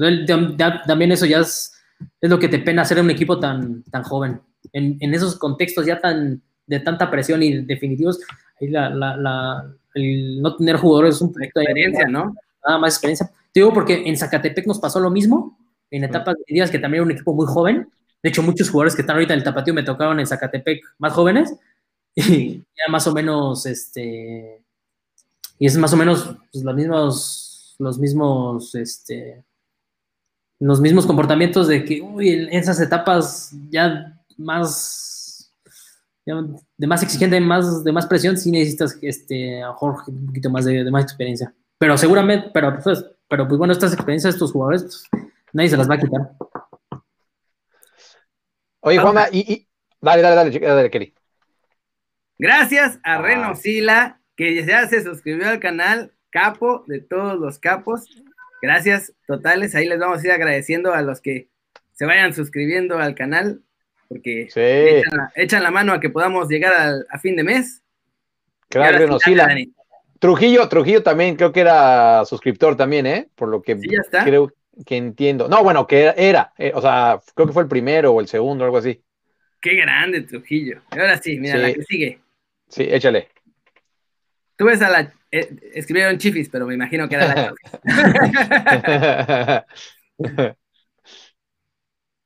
también eso ya es, es, lo que te pena hacer un equipo tan, tan joven. En, en, esos contextos ya tan de tanta presión y definitivos, ahí la, la, el no tener jugadores es un proyecto de experiencia, ¿no? Nada más experiencia. Te digo porque en Zacatepec nos pasó lo mismo, en etapas de días que también era un equipo muy joven, de hecho, muchos jugadores que están ahorita en el Tapatío me tocaron en Zacatepec más jóvenes y ya más o menos, este, y es más o menos pues, los mismos, los mismos, este, los mismos comportamientos de que, uy, en esas etapas ya más, de más exigente, más, de más presión, sí necesitas, este, a Jorge un poquito más de, más experiencia. Pero seguramente, pero pues, pero pues bueno, estas experiencias de estos jugadores, pues, nadie se las va a quitar. Oye, Juanma, y, Dale, dale, dale, dale, Kelly. Gracias a ah. Reno Sila, que ya se suscribió al canal, capo de todos los capos. Gracias totales. Ahí les vamos a ir agradeciendo a los que se vayan suscribiendo al canal, porque echan, la, mano a que podamos llegar a fin de mes. Claro, Reno Sila. Trujillo, Trujillo también creo que era suscriptor también, ¿eh? Por lo que sí, ya está. creo que entiendo. No, bueno, que era, eh, o sea, creo que fue el primero o el segundo, algo así. Qué grande Trujillo. Ahora sí, mira, la que sigue. Sí, échale. Tú ves a la. Eh, escribieron Chifis, pero me imagino que era la [LAUGHS]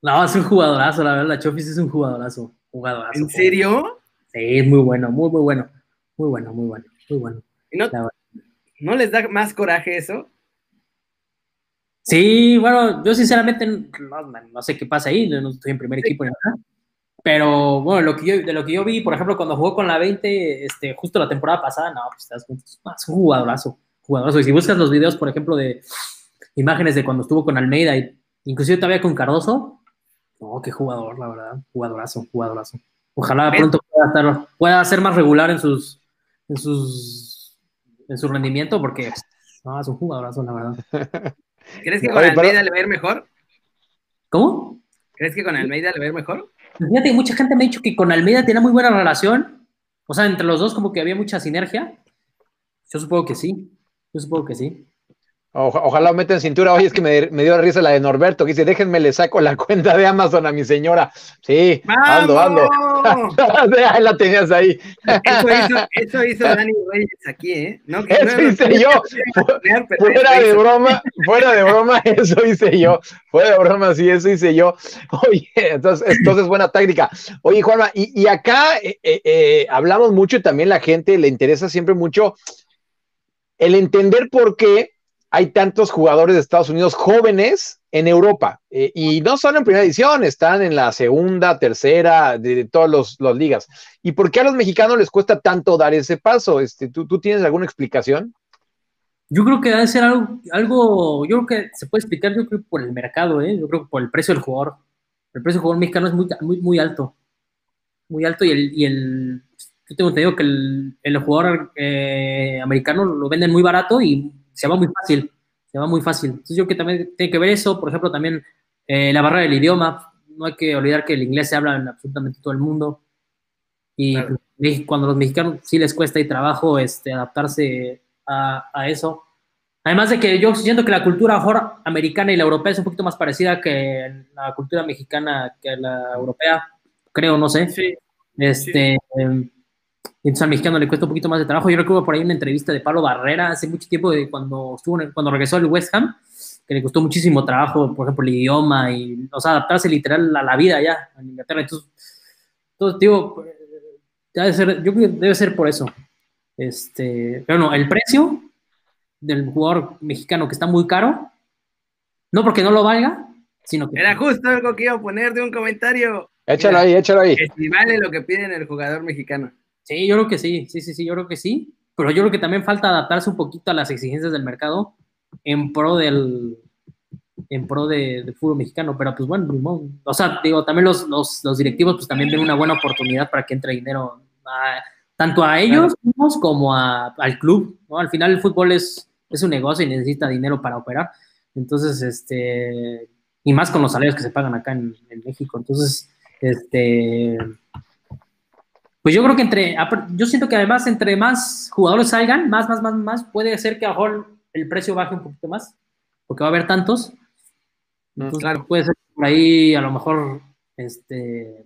No, es un jugadorazo, la verdad. La Chofis es un jugadorazo. Jugadorazo. ¿En serio? Sí, es muy bueno, muy, muy bueno. Muy bueno, muy bueno, muy bueno. no, ¿No les da más coraje eso? Sí, bueno, yo sinceramente no, sé qué pasa ahí, no estoy en primer equipo ni nada. Pero bueno, lo que yo, de lo que yo vi, por ejemplo, cuando jugó con la 20, este, justo la temporada pasada, no, pues es un jugadorazo, jugadorazo. Y si buscas los videos, por ejemplo, de imágenes de cuando estuvo con Almeida, y inclusive todavía con Cardoso, no, qué jugador, la verdad, jugadorazo, jugadorazo. Ojalá pronto pueda, estar, pueda ser más regular en sus, en sus, en su rendimiento, porque no, es un jugadorazo, la verdad. [LAUGHS] ¿Crees que con Almeida le va a ir mejor? ¿Cómo? ¿Crees que con Almeida le va a ir mejor? Fíjate, mucha gente me ha dicho que con Almeida tiene muy buena relación. O sea, entre los dos como que había mucha sinergia. Yo supongo que sí. Yo supongo que sí ojalá meta en cintura. Oye, es que me, dio risa la de Norberto, que dice, déjenme le saco la cuenta de Amazon a mi señora. Sí, ando, ando. [LAUGHS] ahí la tenías ahí. Eso hizo, eso hizo [LAUGHS] Dani Reyes aquí, ¿eh? No, que eso hice yo. fuera de broma, fuera de broma, [LAUGHS] eso hice yo. Fuera de broma, sí, eso hice yo. Oye, entonces, entonces buena táctica. Oye, Juanma, y, acá eh, eh, eh, hablamos mucho y también la gente le interesa siempre mucho el entender por qué hay tantos jugadores de Estados Unidos jóvenes en Europa. Eh, y no solo en primera edición, están en la segunda, tercera, de, todas las ligas. ¿Y por qué a los mexicanos les cuesta tanto dar ese paso? Este, ¿tú, tienes alguna explicación? Yo creo que debe ser algo, algo, yo creo que se puede explicar, yo creo por el mercado, ¿eh? yo creo que por el precio del jugador. El precio del jugador mexicano es muy, muy, alto. Muy alto y el, y el yo tengo entendido que el, el jugador eh, americano lo venden muy barato y se va muy fácil, se va muy fácil. Entonces yo creo que también tiene que ver eso, por ejemplo, también eh, la barrera del idioma, no hay que olvidar que el inglés se habla en absolutamente todo el mundo y cuando los mexicanos sí les cuesta y trabajo este, adaptarse a, eso. Además de que yo siento que la cultura americana y la europea es un poquito más parecida que la cultura mexicana que la europea, creo, no sé. Sí. Este, em, entonces al mexicano le cuesta un poquito más de trabajo. Yo recuerdo por ahí una entrevista de Pablo Barrera hace mucho tiempo, de cuando, estuvo cuando regresó al West Ham, que le costó muchísimo trabajo, por ejemplo, el idioma y, o sea, adaptarse literal a la vida allá en Inglaterra. Entonces, entonces digo, debe ser, yo creo que debe ser por eso. Este, pero no, el precio del jugador mexicano que está muy caro, no porque no lo valga, sino que... Era justo algo que iba a poner de un comentario. Échalo ahí, échalo ahí. si vale lo que piden el jugador mexicano. Sí, yo creo que sí, sí, sí, sí, yo creo que sí, pero yo creo que también falta adaptarse un poquito a las exigencias del mercado en pro del en pro de, fútbol mexicano, pero pues bueno, o sea, digo, también los, los, directivos pues también ven una buena oportunidad para que entre dinero tanto a ellos como a, al club, ¿no? Al final el fútbol es, es un negocio y necesita dinero para operar, entonces, este, y más con los salarios que se pagan acá en, en México, entonces, este, pues yo creo que entre, yo siento que además entre más jugadores salgan, más, más, más, más, puede ser que a lo el precio baje un poquito más, porque va a haber tantos. claro. puede ser por ahí a lo mejor este,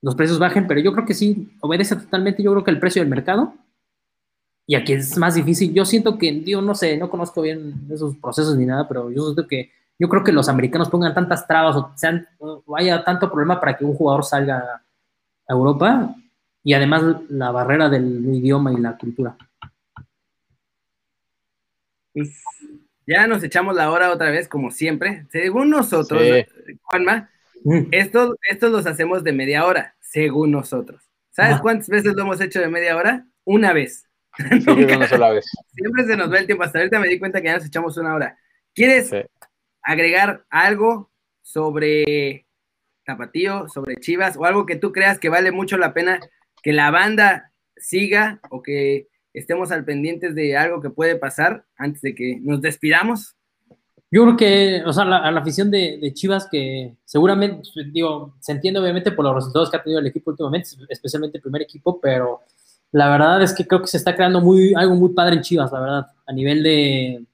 los precios bajen, pero yo creo que sí, obedece totalmente, yo creo que el precio del mercado. Y aquí es más difícil. Yo siento que, yo no sé, no conozco bien esos procesos ni nada, pero yo siento que, yo creo que los americanos pongan tantas trabas o, sean, o haya tanto problema para que un jugador salga a Europa, y además la barrera del idioma y la cultura. Pues, ya nos echamos la hora otra vez, como siempre. Según nosotros, Juanma, mm. estos, estos los hacemos de media hora, según nosotros. ¿Sabes cuántas veces lo hemos hecho de media hora? Una vez. [LAUGHS] una sola vez. Siempre se nos va el tiempo. Hasta ahorita me di cuenta que ya nos echamos una hora. ¿Quieres agregar algo sobre Tapatío, sobre Chivas, o algo que tú creas que vale mucho la pena que la banda siga o que estemos al pendientes de algo que puede pasar antes de que nos despidamos? Yo creo que, o sea, a la afición de, Chivas, que seguramente, digo, se entiende obviamente por los resultados que ha tenido el equipo últimamente, especialmente el primer equipo, pero la verdad es que creo que se está creando muy, algo muy padre en Chivas, la verdad, a nivel de,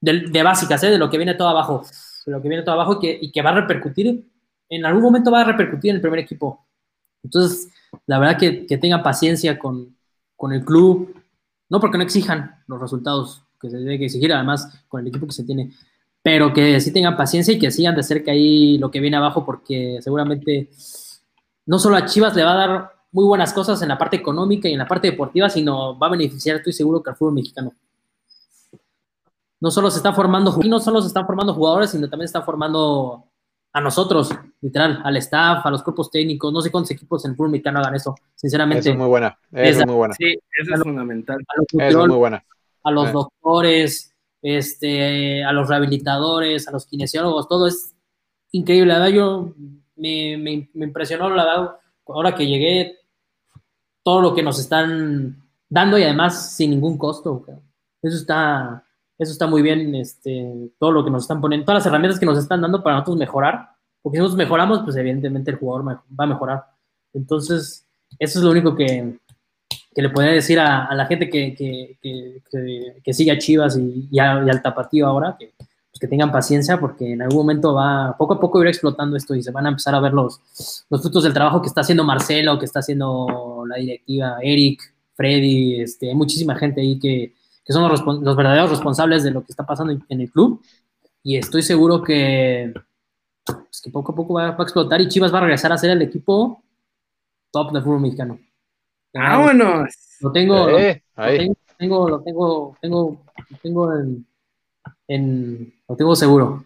de, básicas, ¿eh? de lo que viene todo abajo, de lo que viene todo abajo que, y que va a repercutir, en algún momento va a repercutir en el primer equipo. Entonces, la verdad que, tengan paciencia con, el club, no porque no exijan los resultados que se debe exigir, además con el equipo que se tiene, pero que sí tengan paciencia y que sigan de cerca ahí lo que viene abajo, porque seguramente no solo a Chivas le va a dar muy buenas cosas en la parte económica y en la parte deportiva, sino va a beneficiar, estoy seguro, que al fútbol mexicano. No solo se está formando, no solo se están formando jugadores, sino también se están formando a nosotros, literal, al staff, a los cuerpos técnicos, no sé cuántos equipos en el fútbol mexicano hagan eso, sinceramente. Eso es muy buena, eso es muy buena. Sí, eso es fundamental. A los, muy buena. A los doctores, este, a los rehabilitadores, a los kinesiólogos, todo es increíble, la verdad, yo me, me, impresionó, la verdad, ahora que llegué, todo lo que nos están dando y además sin ningún costo, eso está, eso está muy bien, este, todo lo que nos están poniendo, todas las herramientas que nos están dando para nosotros mejorar, porque si nosotros mejoramos, pues evidentemente el jugador va a mejorar. Entonces, eso es lo único que, que le podría decir a, la gente que, que, sigue a Chivas y, al Tapatío ahora, que, pues, que tengan paciencia porque en algún momento va, poco a poco ir explotando esto y se van a empezar a ver los, los frutos del trabajo que está haciendo Marcelo, que está haciendo la directiva, Eric, Freddy, este, muchísima gente ahí que, son los, los, verdaderos responsables de lo que está pasando en, el club y estoy seguro que, pues, que poco a poco va, a explotar y Chivas va a regresar a ser el equipo top del fútbol mexicano. ¡Vámonos! Lo tengo, lo, tengo, lo tengo, tengo, tengo en, lo tengo seguro.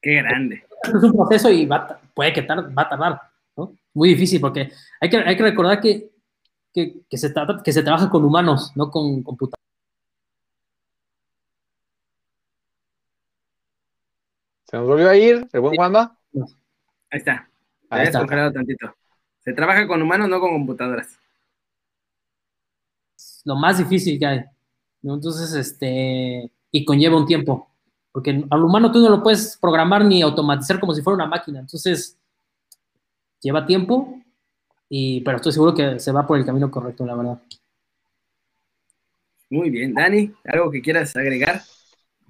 Qué grande. Es un proceso y va, puede que tar, va a tardar, ¿no? Muy difícil porque hay que, hay que recordar que, que, que, se trata, que se trabaja con humanos, no con computadoras. ¿Se nos volvió a ir el buen Juanma? Ahí está. Ahí está. tantito. Se trabaja con humanos, no con computadoras lo más difícil que hay. Entonces, este, y conlleva un tiempo, porque al humano tú no lo puedes programar ni automatizar como si fuera una máquina. Entonces, lleva tiempo, y, pero estoy seguro que se va por el camino correcto, la verdad. Muy bien, Dani, ¿algo que quieras agregar?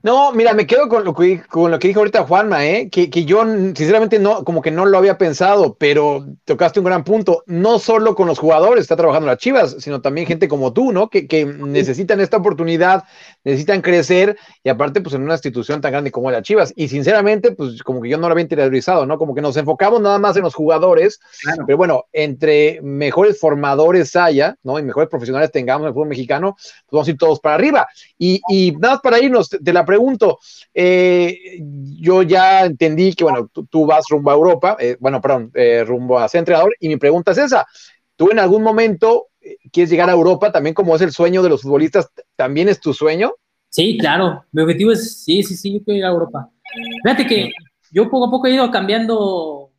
No, mira, me quedo con lo que, con lo que dijo ahorita Juanma, ¿eh? que, que, yo sinceramente no, como que no lo había pensado, pero tocaste un gran punto. No solo con los jugadores está trabajando las Chivas, sino también gente como tú, ¿no? Que, que necesitan esta oportunidad, necesitan crecer y aparte, pues en una institución tan grande como la Chivas. Y sinceramente, pues como que yo no lo había interiorizado, ¿no? Como que nos enfocamos nada más en los jugadores, pero bueno, entre mejores formadores haya, ¿no? Y mejores profesionales tengamos en el fútbol mexicano, pues vamos a ir todos para arriba. Y, y nada más para irnos de la pregunto, eh, yo ya entendí que, bueno, tú, vas rumbo a Europa, eh, bueno, perdón, eh, rumbo a ser entrenador, y mi pregunta es esa, ¿tú en algún momento quieres llegar a Europa también como es el sueño de los futbolistas? ¿También es tu sueño? Sí, claro, mi objetivo es, sí, sí, sí, yo quiero ir a Europa. Fíjate que yo poco a poco he ido cambiando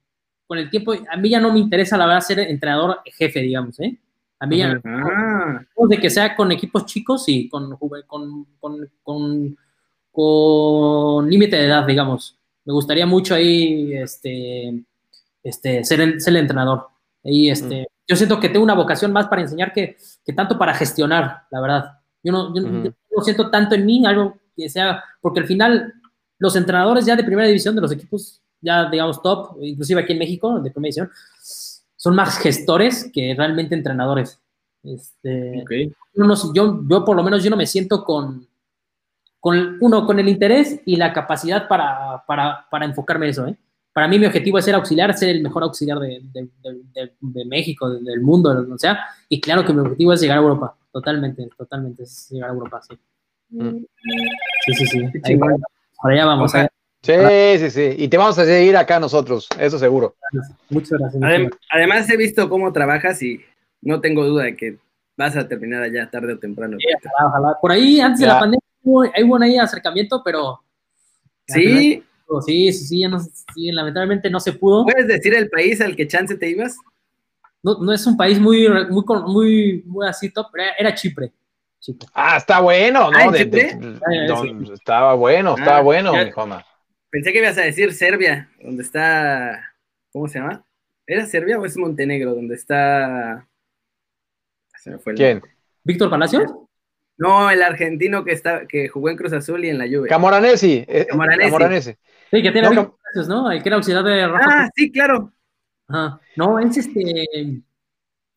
con el tiempo, a mí ya no me interesa la verdad ser entrenador jefe, digamos, ¿eh? A mí ya, ah. de que sea con equipos chicos y con, con, con con límite de edad, digamos. Me gustaría mucho ahí este, este, ser, el, ser el entrenador. Y este, Yo siento que tengo una vocación más para enseñar que, que tanto para gestionar, la verdad. Yo no, yo, no siento tanto en mí, algo que sea, porque al final los entrenadores ya de primera división de los equipos, ya digamos top, inclusive aquí en México, de primera división, son más gestores que realmente entrenadores. Este, yo, yo por lo menos yo no me siento con, con, uno, con el interés y la capacidad para, para, para enfocarme en eso. ¿eh? Para mí mi objetivo es ser auxiliar, ser el mejor auxiliar de, de, de, México, del mundo, o sea, y claro que mi objetivo es llegar a Europa, totalmente, totalmente, es llegar a Europa, sí. Mm. Sí, sí, sí. Ahí, por allá vamos. ¿eh? Sí, sí, sí. Y te vamos a seguir acá nosotros, eso seguro. Muchas gracias. Además, he visto cómo trabajas y no tengo duda de que vas a terminar allá tarde o temprano. Por ahí, antes de la pandemia, hay buen ahí acercamiento, pero. Sí. Sí, sí, sí, no, lamentablemente no se pudo. ¿Puedes decir el país al que chance te ibas? No, no es un país muy, muy, muy, muy así top, era, Chipre. Ah, está bueno, ¿no? Ah, estaba bueno, estaba ah, bueno, mi Pensé que ibas a decir Serbia, donde está. ¿Cómo se llama? ¿Era Serbia o es Montenegro? Donde está. Se me fue el ¿Quién? ¿Víctor Palacios? No, el argentino que está, que jugó en Cruz Azul y en la Juve. Camoranesi. Eh, eh, Camoranesi. Sí, que tiene no, ¿no? El que era auxiliar de Rafa. Ah, sí, claro. Ajá. No, es este.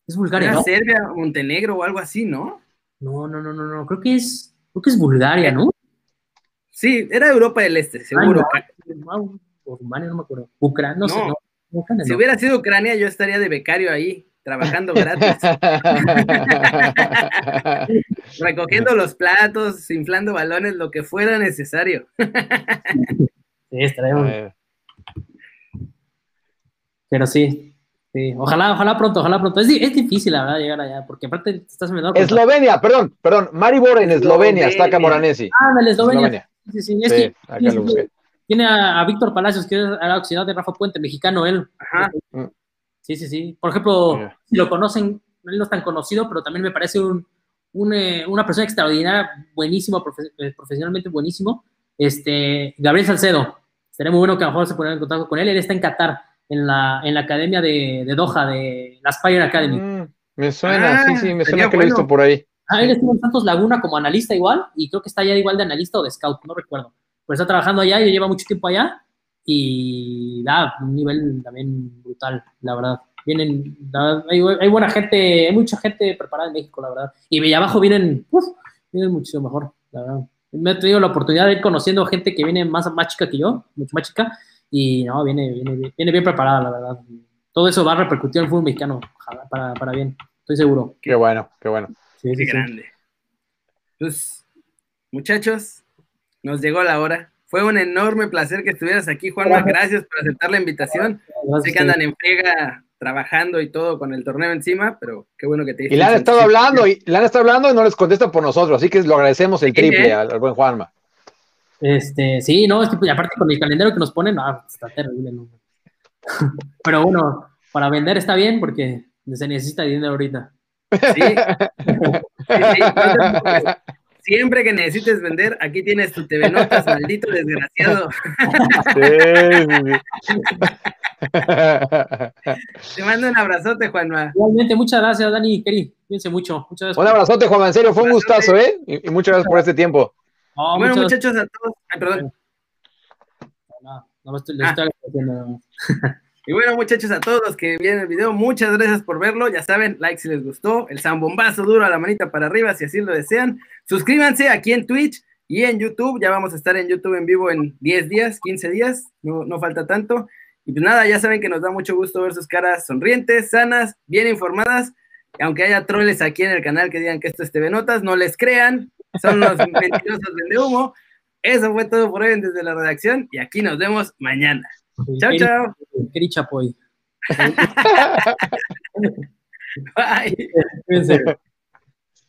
Es Bulgaria. ¿no? Serbia, Montenegro o algo así, ¿no? No, no, no, no, no. Creo que es. Creo que es Bulgaria, ¿no? Sí, era Europa del Este, seguro. o Rumania, no me acuerdo. Ucrania, no, sé. si hubiera sido Ucrania, yo estaría de becario ahí trabajando gratis. [LAUGHS] Recogiendo los platos, inflando balones, lo que fuera necesario. sí, estaría Pero sí, Sí, ojalá, ojalá pronto, ojalá pronto. Es, es, difícil, la verdad, llegar allá, porque aparte estás en Eslovenia, perdón, perdón, Maribor en Eslovenia, está Camoranesi. Ah, en Eslovenia. Sí, sí, es que, tiene a, Víctor Palacios, que es la auxiliar de Rafa Puente, mexicano él. Ajá. Sí, sí, sí. Por ejemplo, si lo conocen, él no es tan conocido, pero también me parece un, eh, una persona extraordinaria, buenísimo, eh, profesionalmente buenísimo. Este, Gabriel Salcedo. Sería muy bueno que a lo mejor se pongan en contacto con él. Él está en Qatar, en la, en la academia de, de Doha, de la Spire Academy. Mm. Me suena, sí, sí, me ah, suena que lo he visto por ahí. Ah, él estuvo en Santos Laguna como analista igual, y creo que está allá igual de analista o de scout, no recuerdo. Pero está trabajando allá y lleva mucho tiempo allá, y da un nivel también brutal, la verdad. Vienen, hay, buena gente, hay mucha gente preparada en México, la verdad. Y de abajo vienen, uf, vienen muchísimo mejor, la verdad. Me he tenido la oportunidad de ir conociendo gente que viene más, más chica que yo, mucho más chica, y no, viene, viene, viene bien preparada, la verdad. Todo eso va a repercutir en el fútbol mexicano, para, para bien, estoy seguro. Qué bueno, qué bueno. Sí, qué grande. Pues, muchachos, nos llegó la hora. Fue un enorme placer que estuvieras aquí, Juanma. Gracias por aceptar la invitación. sé que andan en friega trabajando y todo con el torneo encima, pero qué bueno que te Y le han estado hablando, y le han estado hablando y no les contesta por nosotros, así que lo agradecemos el triple al, buen Juanma. Este, sí, no, es que pues, aparte con el calendario que nos ponen, ah, está terrible, ¿no? [LAUGHS] Pero bueno, para vender está bien porque se necesita dinero ahorita. Sí. [LAUGHS] Siempre que necesites vender, aquí tienes tu TV Notas, maldito desgraciado. Te mando un abrazote, Juanma. Igualmente, muchas gracias, Dani y Keri. Cuídense mucho. Muchas gracias. Un abrazote, Juanma. En serio, fue un gustazo, ¿eh? Y, muchas gracias por este tiempo. bueno, muchachos, a todos. Ay, perdón. No, no, estoy, ah. estoy y bueno, muchachos, a todos los que vieron el video, muchas gracias por verlo. Ya saben, like si les gustó, el zambombazo duro a la manita para arriba si así lo desean. Suscríbanse aquí en Twitch y en YouTube. Ya vamos a estar en YouTube en vivo en 10 días, 15 días, no, no falta tanto. Y pues nada, ya saben que nos da mucho gusto ver sus caras sonrientes, sanas, bien informadas. Aunque haya troles aquí en el canal que digan que esto es TV Notas, no les crean, son los [LAUGHS] mentirosos de humo. Eso fue todo por hoy desde la redacción y aquí nos vemos mañana. Chao, chao. Keri Chapoy. [LAUGHS] Bye. [LAUGHS]